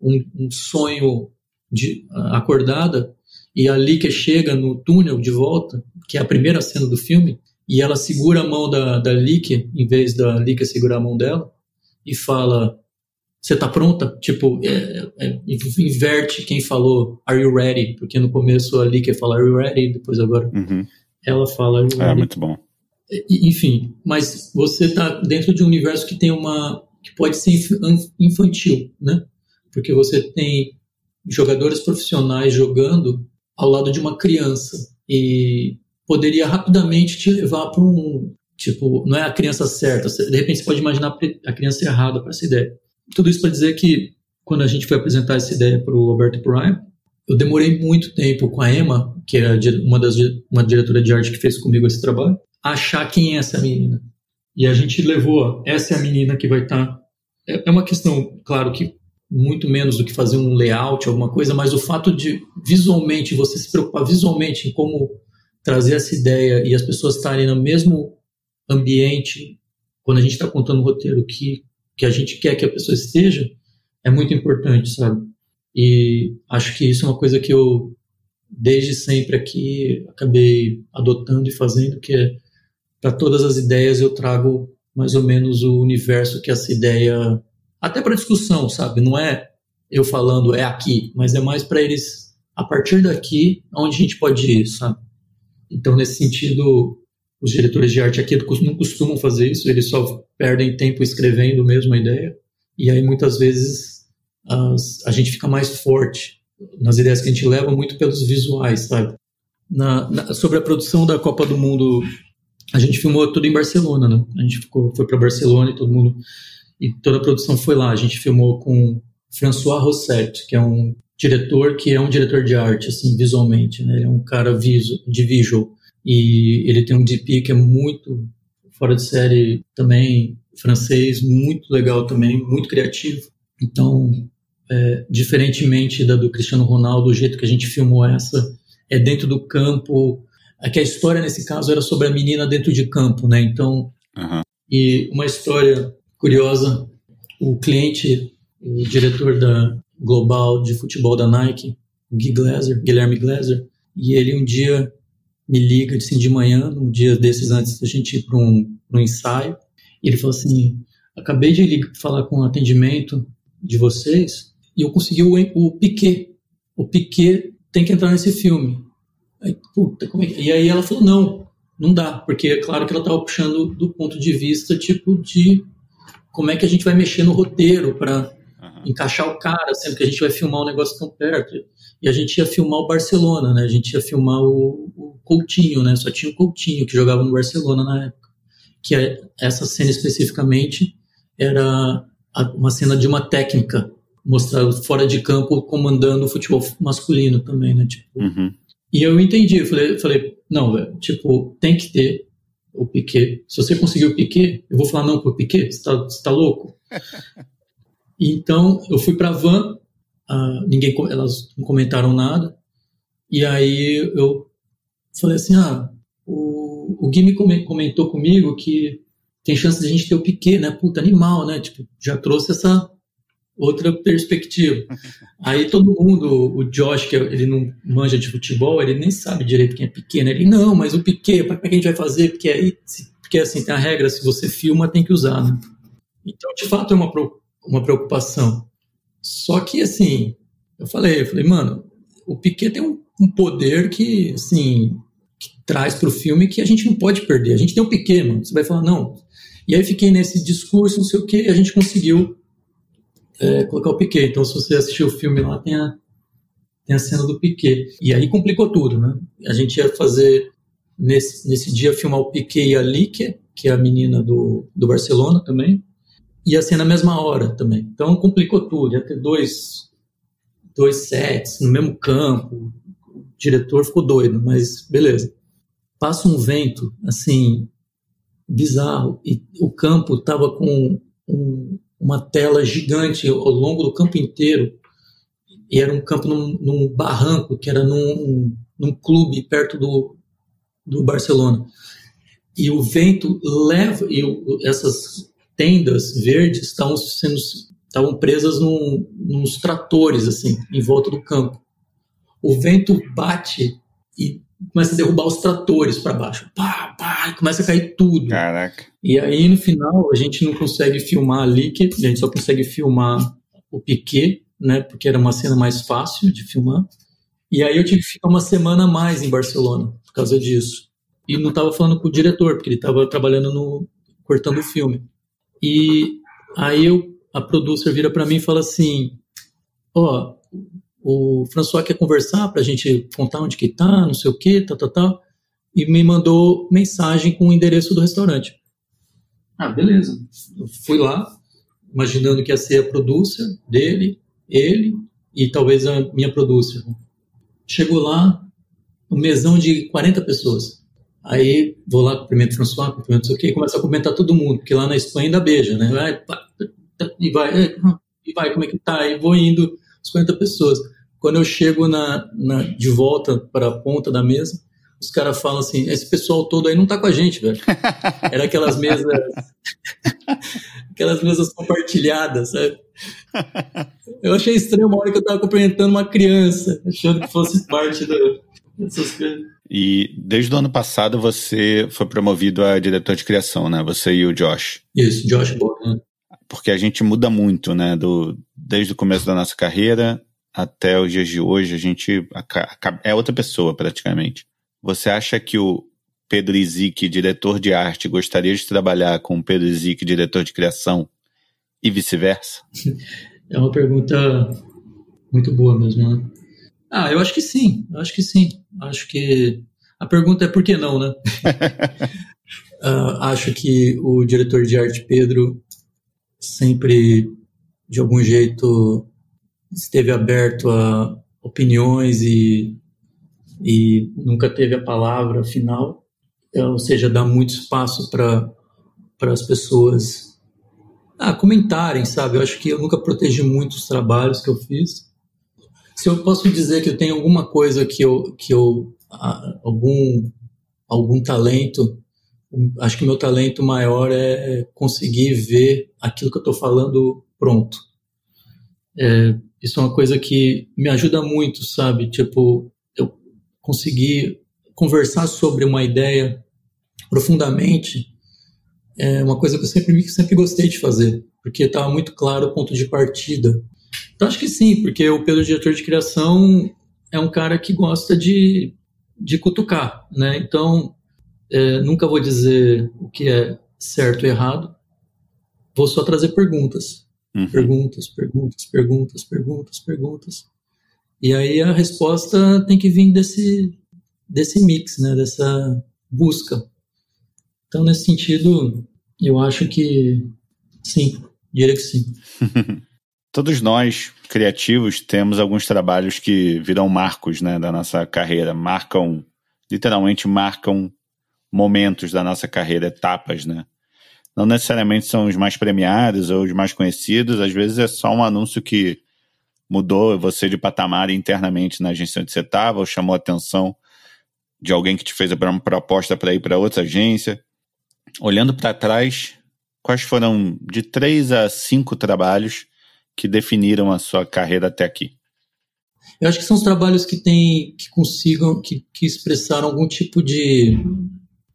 um, um sonho de, uh, acordada e a Lika chega no túnel de volta, que é a primeira cena do filme, e ela segura a mão da, da Lika, em vez da Lika segurar a mão dela, e fala: Você tá pronta? Tipo, é, é, inverte quem falou Are you ready? Porque no começo a Lika fala Are you ready? Depois agora Uhum. ela fala Are you É, ready? muito bom. E- Enfim, mas você está dentro de um universo que tem uma que pode ser inf- infantil, né? Porque você tem jogadores profissionais jogando ao lado de uma criança e poderia rapidamente te levar para um tipo, não é a criança certa, de repente você pode imaginar a criança errada para essa ideia. Tudo isso para dizer que quando a gente foi apresentar essa ideia para o Roberto Prime, eu demorei muito tempo com a Emma, que é a uma das uma diretora de arte que fez comigo esse trabalho, achar quem é essa menina. E a gente levou, essa é a menina que vai estar. É, é uma questão, claro que muito menos do que fazer um layout, alguma coisa, mas o fato de visualmente você se preocupar visualmente em como trazer essa ideia e as pessoas estarem no mesmo ambiente quando a gente está contando o roteiro que que a gente quer que a pessoa esteja é muito importante, sabe? E acho que isso é uma coisa que eu desde sempre aqui acabei adotando e fazendo, que é para todas as ideias eu trago mais ou menos o universo que essa ideia até para discussão, sabe? Não é eu falando é aqui, mas é mais para eles a partir daqui onde a gente pode ir, sabe? Então nesse sentido os diretores de arte aqui não costumam fazer isso, eles só perdem tempo escrevendo mesmo a ideia e aí muitas vezes as, a gente fica mais forte nas ideias que a gente leva muito pelos visuais, sabe? Na, na, sobre a produção da Copa do Mundo, a gente filmou tudo em Barcelona, né? A gente ficou, foi para Barcelona e todo mundo e toda a produção foi lá. A gente filmou com François Rosset, que é um diretor que é um diretor de arte, assim, visualmente, né? Ele é um cara visu, de visual e ele tem um DP que é muito fora de série também francês, muito legal também, muito criativo. Então, é, diferentemente da do Cristiano Ronaldo, o jeito que a gente filmou essa é dentro do campo. É que a história nesse caso era sobre a menina dentro de campo, né? Então, Uhum. e uma história curiosa: o cliente, o diretor da global de futebol da Nike, o Glaser, Guilherme Glaser, e ele um dia me liga assim de manhã, um dia desses antes da gente ir para um, um ensaio, e ele falou assim: acabei de ligar, falar com o atendimento de vocês e eu consegui o, o Piquet. O Piquet tem que entrar nesse filme. Aí, puta, como é que... E aí ela falou: não, não dá, porque é claro que ela estava puxando do ponto de vista tipo de como é que a gente vai mexer no roteiro para. Encaixar o cara, sendo que a gente vai filmar um negócio tão perto. E a gente ia filmar o Barcelona, né? A gente ia filmar o, o Coutinho, né? Só tinha o Coutinho que jogava no Barcelona na época. Que é, essa cena especificamente era uma cena de uma técnica mostrada fora de campo comandando o futebol masculino também, né? Tipo, Uhum. e eu entendi, eu falei, falei não, velho, tipo, tem que ter o Piquet. Se você conseguir o Piquet, eu vou falar não pro Piquet, você tá, você tá louco? então, eu fui pra van, ah, ninguém, elas não comentaram nada, e aí eu falei assim, ah, o, o Gui me come- comentou comigo que tem chance de a gente ter o Piquet, né? Puta, animal, né? Tipo, já trouxe essa outra perspectiva. Aí todo mundo, o Josh, que ele não manja de futebol, ele nem sabe direito quem é Piquet, né? Ele, não, mas o Piquet, para que a gente vai fazer? Porque aí, se- porque assim, tem a regra, se você filma, tem que usar, né? Então, de fato, é uma, uma preocupação. Só que, assim, eu falei, eu falei, mano, o Piquet tem um, um poder que, assim, que traz pro filme que a gente não pode perder. A gente tem o Piquet, mano. Você vai falar, não. E aí fiquei nesse discurso, não sei o quê, e a gente conseguiu é, colocar o Piquet. Então, se você assistiu o filme lá, tem a, tem a cena do Piquet. E aí complicou tudo, né? A gente ia fazer, nesse, nesse dia, filmar o Piquet e a Lique, que é a menina do, do Barcelona também, ia ser na mesma hora também. Então, complicou tudo. Ia ter dois, dois sets no mesmo campo. O diretor ficou doido, mas beleza. Passa um vento, assim, bizarro, e o campo estava com um, uma tela gigante ao longo do campo inteiro. E era um campo num, num barranco, que era num, num clube perto do, do Barcelona. E o vento leva, e o, essas tendas verdes estavam sendo estavam presas num, nos tratores, assim, em volta do campo. O vento bate e começa a derrubar os tratores para baixo. Pá, pá, começa a cair tudo. Caraca. E aí, no final, a gente não consegue filmar ali, que a gente só consegue filmar o Piquet, né? Porque era uma cena mais fácil de filmar. E aí eu tive que ficar uma semana a mais em Barcelona por causa disso. E não estava falando com o diretor, porque ele estava trabalhando no cortando o filme. E aí eu, a producer vira para mim e fala assim: "Ó, oh, o François quer conversar para a gente contar onde que tá, não sei o que, tal, tal, tal". E me mandou mensagem com o endereço do restaurante. Ah, beleza. Eu fui lá, imaginando que ia ser a producer dele, ele e talvez a minha producer. Chegou lá, um mesão de 40 pessoas. Aí vou lá, cumprimento o François, cumprimento o quê, começa a comentar todo mundo, porque lá na Espanha ainda beija, né? Vai, e vai, e vai, como é que tá? E vou indo, as 40 pessoas. Quando eu chego na, na, de volta para a ponta da mesa, os caras falam assim: esse pessoal todo aí não tá com a gente, velho. Era aquelas mesas. aquelas mesas compartilhadas, sabe? Eu achei estranho uma hora que eu tava cumprimentando uma criança, achando que fosse parte do, dessas coisas. E desde o ano passado você foi promovido a diretor de criação, né? Você e o Josh. Isso, Josh Bogan. Porque a gente muda muito, né? Do, desde o começo da nossa carreira até os dias de hoje, a gente é outra pessoa praticamente. Você acha que o Pedro Izik, diretor de arte, gostaria de trabalhar com o Pedro Izik, diretor de criação, e vice-versa? É uma pergunta muito boa mesmo, né? Ah, eu acho que sim, eu acho que sim. Acho que a pergunta é por que não, né? uh, acho que o diretor de arte Pedro sempre, de algum jeito, esteve aberto a opiniões e e nunca teve a palavra final, é, ou seja, dá muito espaço para as pessoas ah, comentarem, sabe? Eu acho que eu nunca protegi muito os trabalhos que eu fiz. Se eu posso dizer que eu tenho alguma coisa que eu, que eu ah, algum, algum talento, acho que meu talento maior é conseguir ver aquilo que eu estou falando pronto. É, isso é uma coisa que me ajuda muito, sabe? Tipo, conseguir conversar sobre uma ideia profundamente é uma coisa que eu sempre, sempre gostei de fazer, porque estava muito claro o ponto de partida. Então acho que sim, porque o Pedro, diretor de criação, é um cara que gosta de, de cutucar, né? Então é, nunca vou dizer o que é certo e errado, vou só trazer perguntas. Uhum. Perguntas, perguntas, perguntas, perguntas, perguntas. E aí a resposta tem que vir desse, desse mix, né, dessa busca. Então, nesse sentido, eu acho que sim, diria que sim. Todos nós, criativos, temos alguns trabalhos que viram marcos né, da nossa carreira, marcam, literalmente marcam momentos da nossa carreira, etapas, né? Não necessariamente são os mais premiados ou os mais conhecidos, às vezes é só um anúncio que mudou você de patamar internamente na agência onde você estava, ou chamou a atenção de alguém que te fez uma proposta para ir para outra agência? Olhando para trás, quais foram de três a cinco trabalhos que definiram a sua carreira até aqui? Eu acho que são os trabalhos que têm, que consigam, que, que expressaram algum tipo de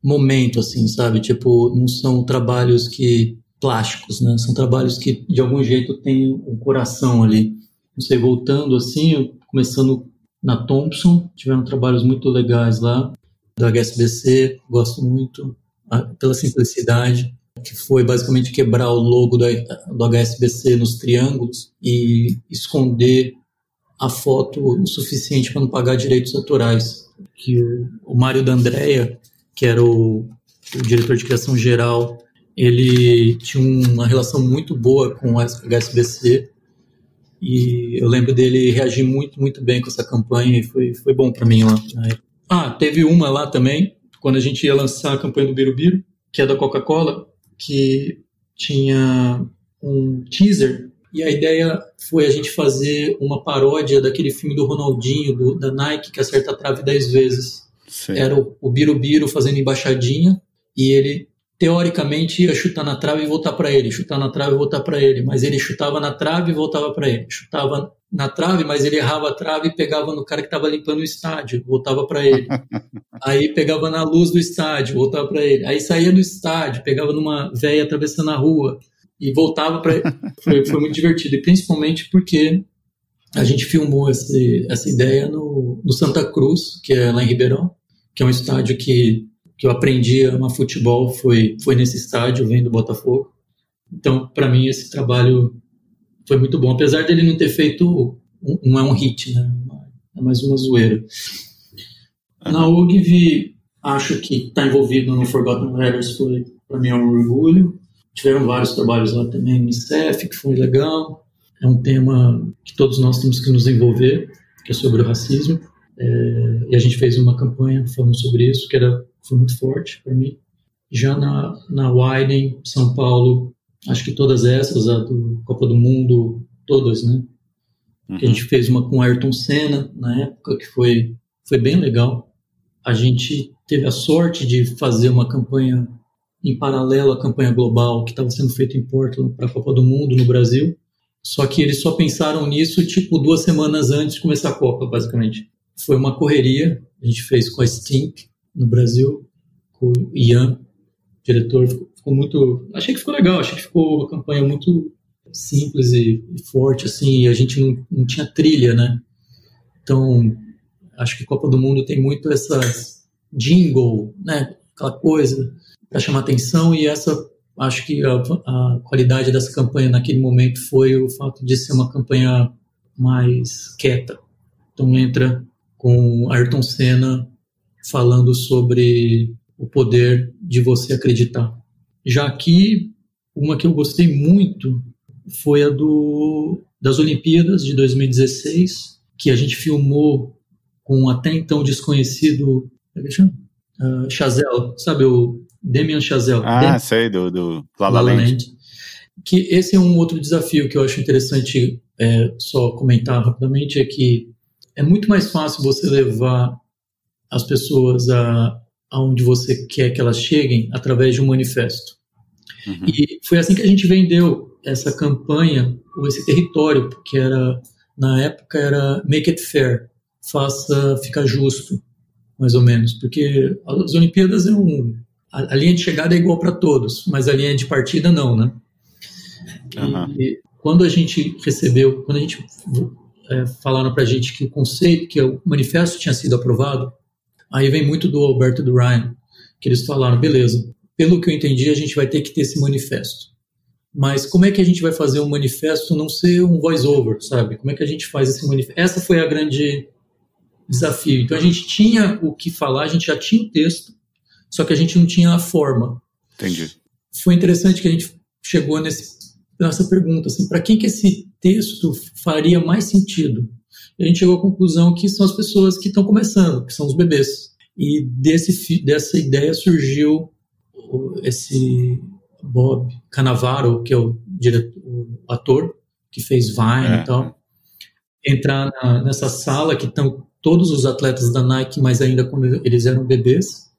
momento, assim, sabe? Tipo, não são trabalhos que plásticos, né? São trabalhos que de algum jeito têm um coração ali não sei, voltando assim, começando na Thompson, tiveram trabalhos muito legais lá, do HSBC, gosto muito, pela simplicidade, que foi basicamente quebrar o logo do, do HSBC nos triângulos e esconder a foto o suficiente para não pagar direitos autorais. Que o, o Mário D'Andrea, que era o, o diretor de criação geral, ele tinha uma relação muito boa com o HSBC e eu lembro dele reagir muito, muito bem com essa campanha e foi, foi bom para mim lá. Ah, teve uma lá também, quando a gente ia lançar a campanha do Birubiru, que é da Coca-Cola, que tinha um teaser e a ideia foi a gente fazer uma paródia daquele filme do Ronaldinho, do, da Nike, que acerta a trave dez vezes. Sim. Era o, o Birubiru fazendo embaixadinha e ele teoricamente ia chutar na trave e voltar para ele, chutar na trave e voltar para ele, mas ele chutava na trave e voltava para ele, chutava na trave, mas ele errava a trave e pegava no cara que estava limpando o estádio, voltava para ele. Aí pegava na luz do estádio, voltava para ele. Aí saía do estádio, pegava numa véia atravessando a rua e voltava para ele. Foi, foi, muito divertido, e principalmente porque a gente filmou esse, essa ideia no, no Santa Cruz, que é lá em Ribeirão, que é um estádio que que eu aprendi a amar futebol foi, foi nesse estádio, vendo Botafogo. Então, para mim, esse trabalho foi muito bom. Apesar dele não ter feito, um, não é um hit, né? É mais uma zoeira. Na UGV, acho que estar tá envolvido no Forgotten Letters foi, para mim, um orgulho. Tiveram vários trabalhos lá também, no ICEF, que foi legal. É um tema que todos nós temos que nos envolver, que é sobre o racismo. É, e a gente fez uma campanha falando sobre isso, que era foi muito forte para mim. Já na, na Widen, São Paulo, acho que todas essas, a do Copa do Mundo, todas, né? Uhum. Que a gente fez uma com Ayrton Senna na época, que foi, foi bem legal. A gente teve a sorte de fazer uma campanha em paralelo à campanha global que estava sendo feita em Portland para a Copa do Mundo no Brasil. Só que eles só pensaram nisso tipo duas semanas antes de começar a Copa, basicamente. Foi uma correria, a gente fez com a Stink, no Brasil, com o Ian, diretor, ficou, ficou, muito. Achei que ficou legal, achei que ficou uma campanha muito simples e, e forte, assim, e a gente não, não tinha trilha, né? Então, acho que Copa do Mundo tem muito essas jingle, né? Aquela coisa para chamar atenção, e essa acho que a, a, qualidade dessa campanha naquele momento foi o fato de ser uma campanha mais quieta. Então entra com Ayrton Senna falando sobre o poder de você acreditar. Já aqui, uma que eu gostei muito foi a do, das Olimpíadas de 2016, que a gente filmou com um até então desconhecido uh, Chazelle, sabe o Demian Chazelle? Ah, sei, do, do La La Land. Land. Que esse é um outro desafio que eu acho interessante é, só comentar rapidamente, é que é muito mais fácil você levar as pessoas a aonde você quer que elas cheguem através de um manifesto. Uhum. E foi assim que a gente vendeu essa campanha, ou esse território, que era na época era make it fair, faça ficar justo, mais ou menos, porque as Olimpíadas é um a, a linha de chegada é igual para todos, mas a linha de partida não, né? Uhum. E, e quando a gente recebeu, quando a gente é, falaram para a gente que o conceito, que o manifesto tinha sido aprovado, Aí vem muito do Alberto do Ryan, que eles falaram, beleza, pelo que eu entendi, a gente vai ter que ter esse manifesto. Mas como é que a gente vai fazer um manifesto não ser um voice-over, sabe? Como é que a gente faz esse manifesto? Essa foi a grande desafio. Então a gente tinha o que falar, a gente já tinha o texto, só que a gente não tinha a forma. Entendi. Foi interessante que a gente chegou nesse, nessa pergunta, assim, para quem que esse texto faria mais sentido? A gente chegou à conclusão que são as pessoas que estão começando, que são os bebês. E desse, dessa ideia surgiu esse Bob Cannavaro, que é o, diretor, o ator que fez Vine é. e tal, entrar na, nessa sala que estão todos os atletas da Nike, mas ainda quando eles eram bebês,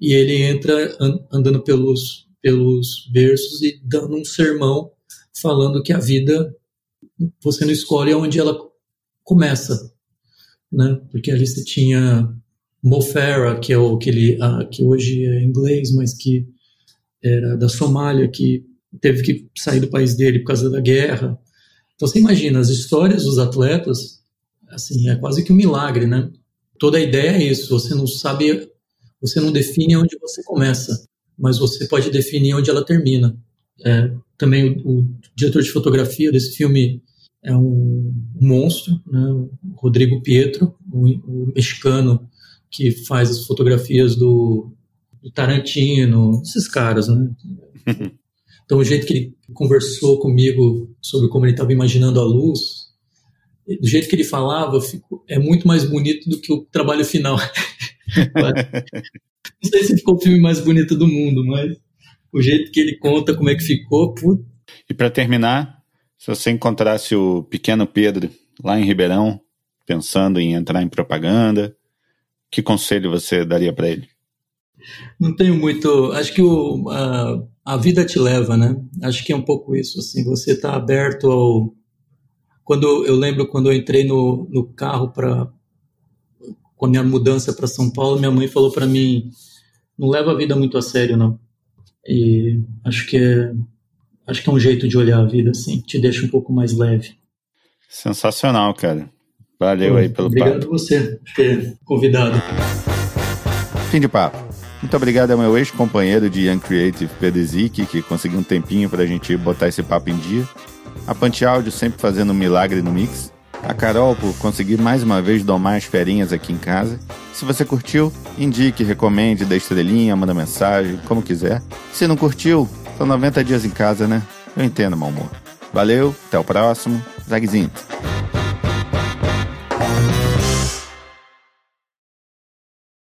e ele entra andando pelos, pelos berços e dando um sermão falando que a vida você não escolhe onde ela começa, né? Porque ali você tinha Mo Farah, que é o que uh, que hoje é inglês, mas que era da Somália, que teve que sair do país dele por causa da guerra. Então você imagina as histórias dos atletas, assim, é quase que um milagre, né? Toda a ideia é isso. Você não sabe, você não define onde você começa, mas você pode definir onde ela termina. É, também o, o diretor de fotografia desse filme é um monstro, né? o Rodrigo Pietro, o, o, mexicano que faz as fotografias do, do Tarantino, esses caras, né? Então, o jeito que ele conversou comigo sobre como ele estava imaginando a luz, do jeito que ele falava, fico, é muito mais bonito do que o trabalho final. Não sei se ficou o filme mais bonito do mundo, mas o jeito que ele conta como é que ficou. Put... E para terminar, se você encontrasse o pequeno Pedro lá em Ribeirão, pensando em entrar em propaganda, que conselho você daria para ele? Não tenho muito. Acho que o, a, a vida te leva, né? Acho que é um pouco isso. Assim, você está aberto ao. Quando eu lembro quando eu entrei no, no carro para com a minha mudança para São Paulo, minha mãe falou para mim: não leva a vida muito a sério, não. E acho que é acho que é um jeito de olhar a vida assim, te deixa um pouco mais leve. Sensacional, cara. Valeu Pô, aí pelo obrigado papo. Obrigado você por ter convidado. Fim de papo. Muito obrigado ao meu ex-companheiro de Young Creative, Pedro Zic, que conseguiu um tempinho para a gente botar esse papo em dia. A Pante Áudio sempre fazendo um milagre no mix. A Carol por conseguir mais uma vez domar as ferinhas aqui em casa. Se você curtiu, indique, recomende, dê estrelinha, manda mensagem, como quiser. Se não curtiu, são 90 dias em casa, né? Eu entendo, meu amor. Valeu, até o próximo. Zagzinho.